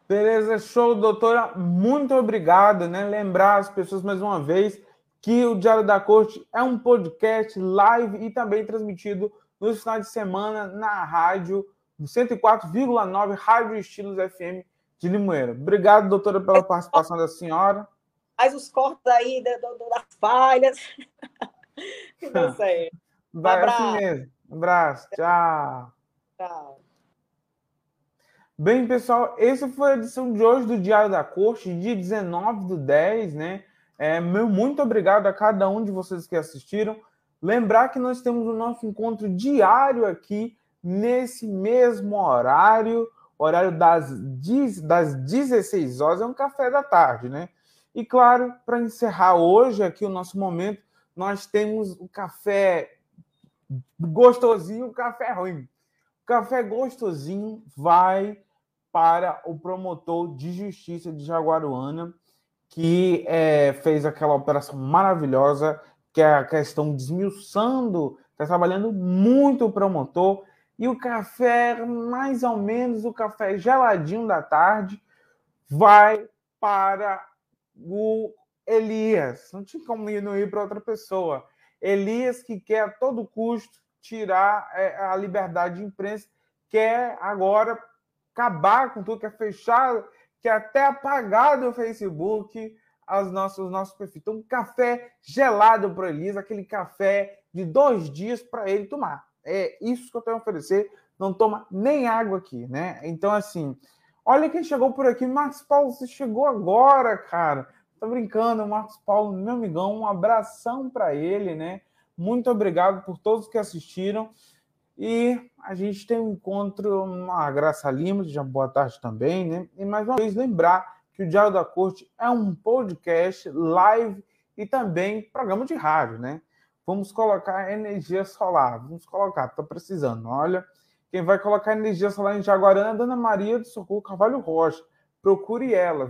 Beleza, show, doutora. Muito obrigado, né? Lembrar as pessoas mais uma vez que o Diário da Corte é um podcast live e também transmitido nos finais de semana na rádio 104,9 Rádio Estilos FM de Limoeiro. Obrigado, doutora, pela participação da senhora. Faz os cortes aí das falhas. [LAUGHS] que dê certo. Vai assim abraço. assim mesmo. Um abraço. Tchau. Tchau. Bem, pessoal, essa foi a edição de hoje do Diário da Corte, dia 19 do 10, né? É, meu muito obrigado a cada um de vocês que assistiram. Lembrar que nós temos o nosso encontro diário aqui, nesse mesmo horário, horário das, das 16 horas, é um café da tarde, né? E claro, para encerrar hoje aqui o nosso momento, nós temos o café gostosinho, o café ruim. O café gostosinho vai para o promotor de justiça de Jaguaruana, que é, fez aquela operação maravilhosa, que é a questão desmiuçando, está trabalhando muito o promotor, e o café, mais ou menos o café geladinho da tarde, vai para o Elias. Não tinha como ir, não ir para outra pessoa. Elias, que quer a todo custo tirar é, a liberdade de imprensa, quer agora acabar com tudo, quer fechar, quer até apagar do Facebook as nossas, os nossos perfis. Então, um café gelado para Elias, aquele café de dois dias para ele tomar. É isso que eu tenho a oferecer. Não toma nem água aqui, né? Então, assim, olha quem chegou por aqui. Marcos Paulo, você chegou agora, cara. Tô brincando, Marcos Paulo, meu amigão, um abração para ele, né? Muito obrigado por todos que assistiram. E a gente tem um encontro, uma Graça Lima, já boa tarde também, né? E mais uma vez lembrar que o Diário da Corte é um podcast live e também programa de rádio, né? Vamos colocar energia solar, vamos colocar, tá precisando. Olha, quem vai colocar energia solar em Jaguarana é a Dona Maria do Socorro Carvalho Rocha. Procure ela.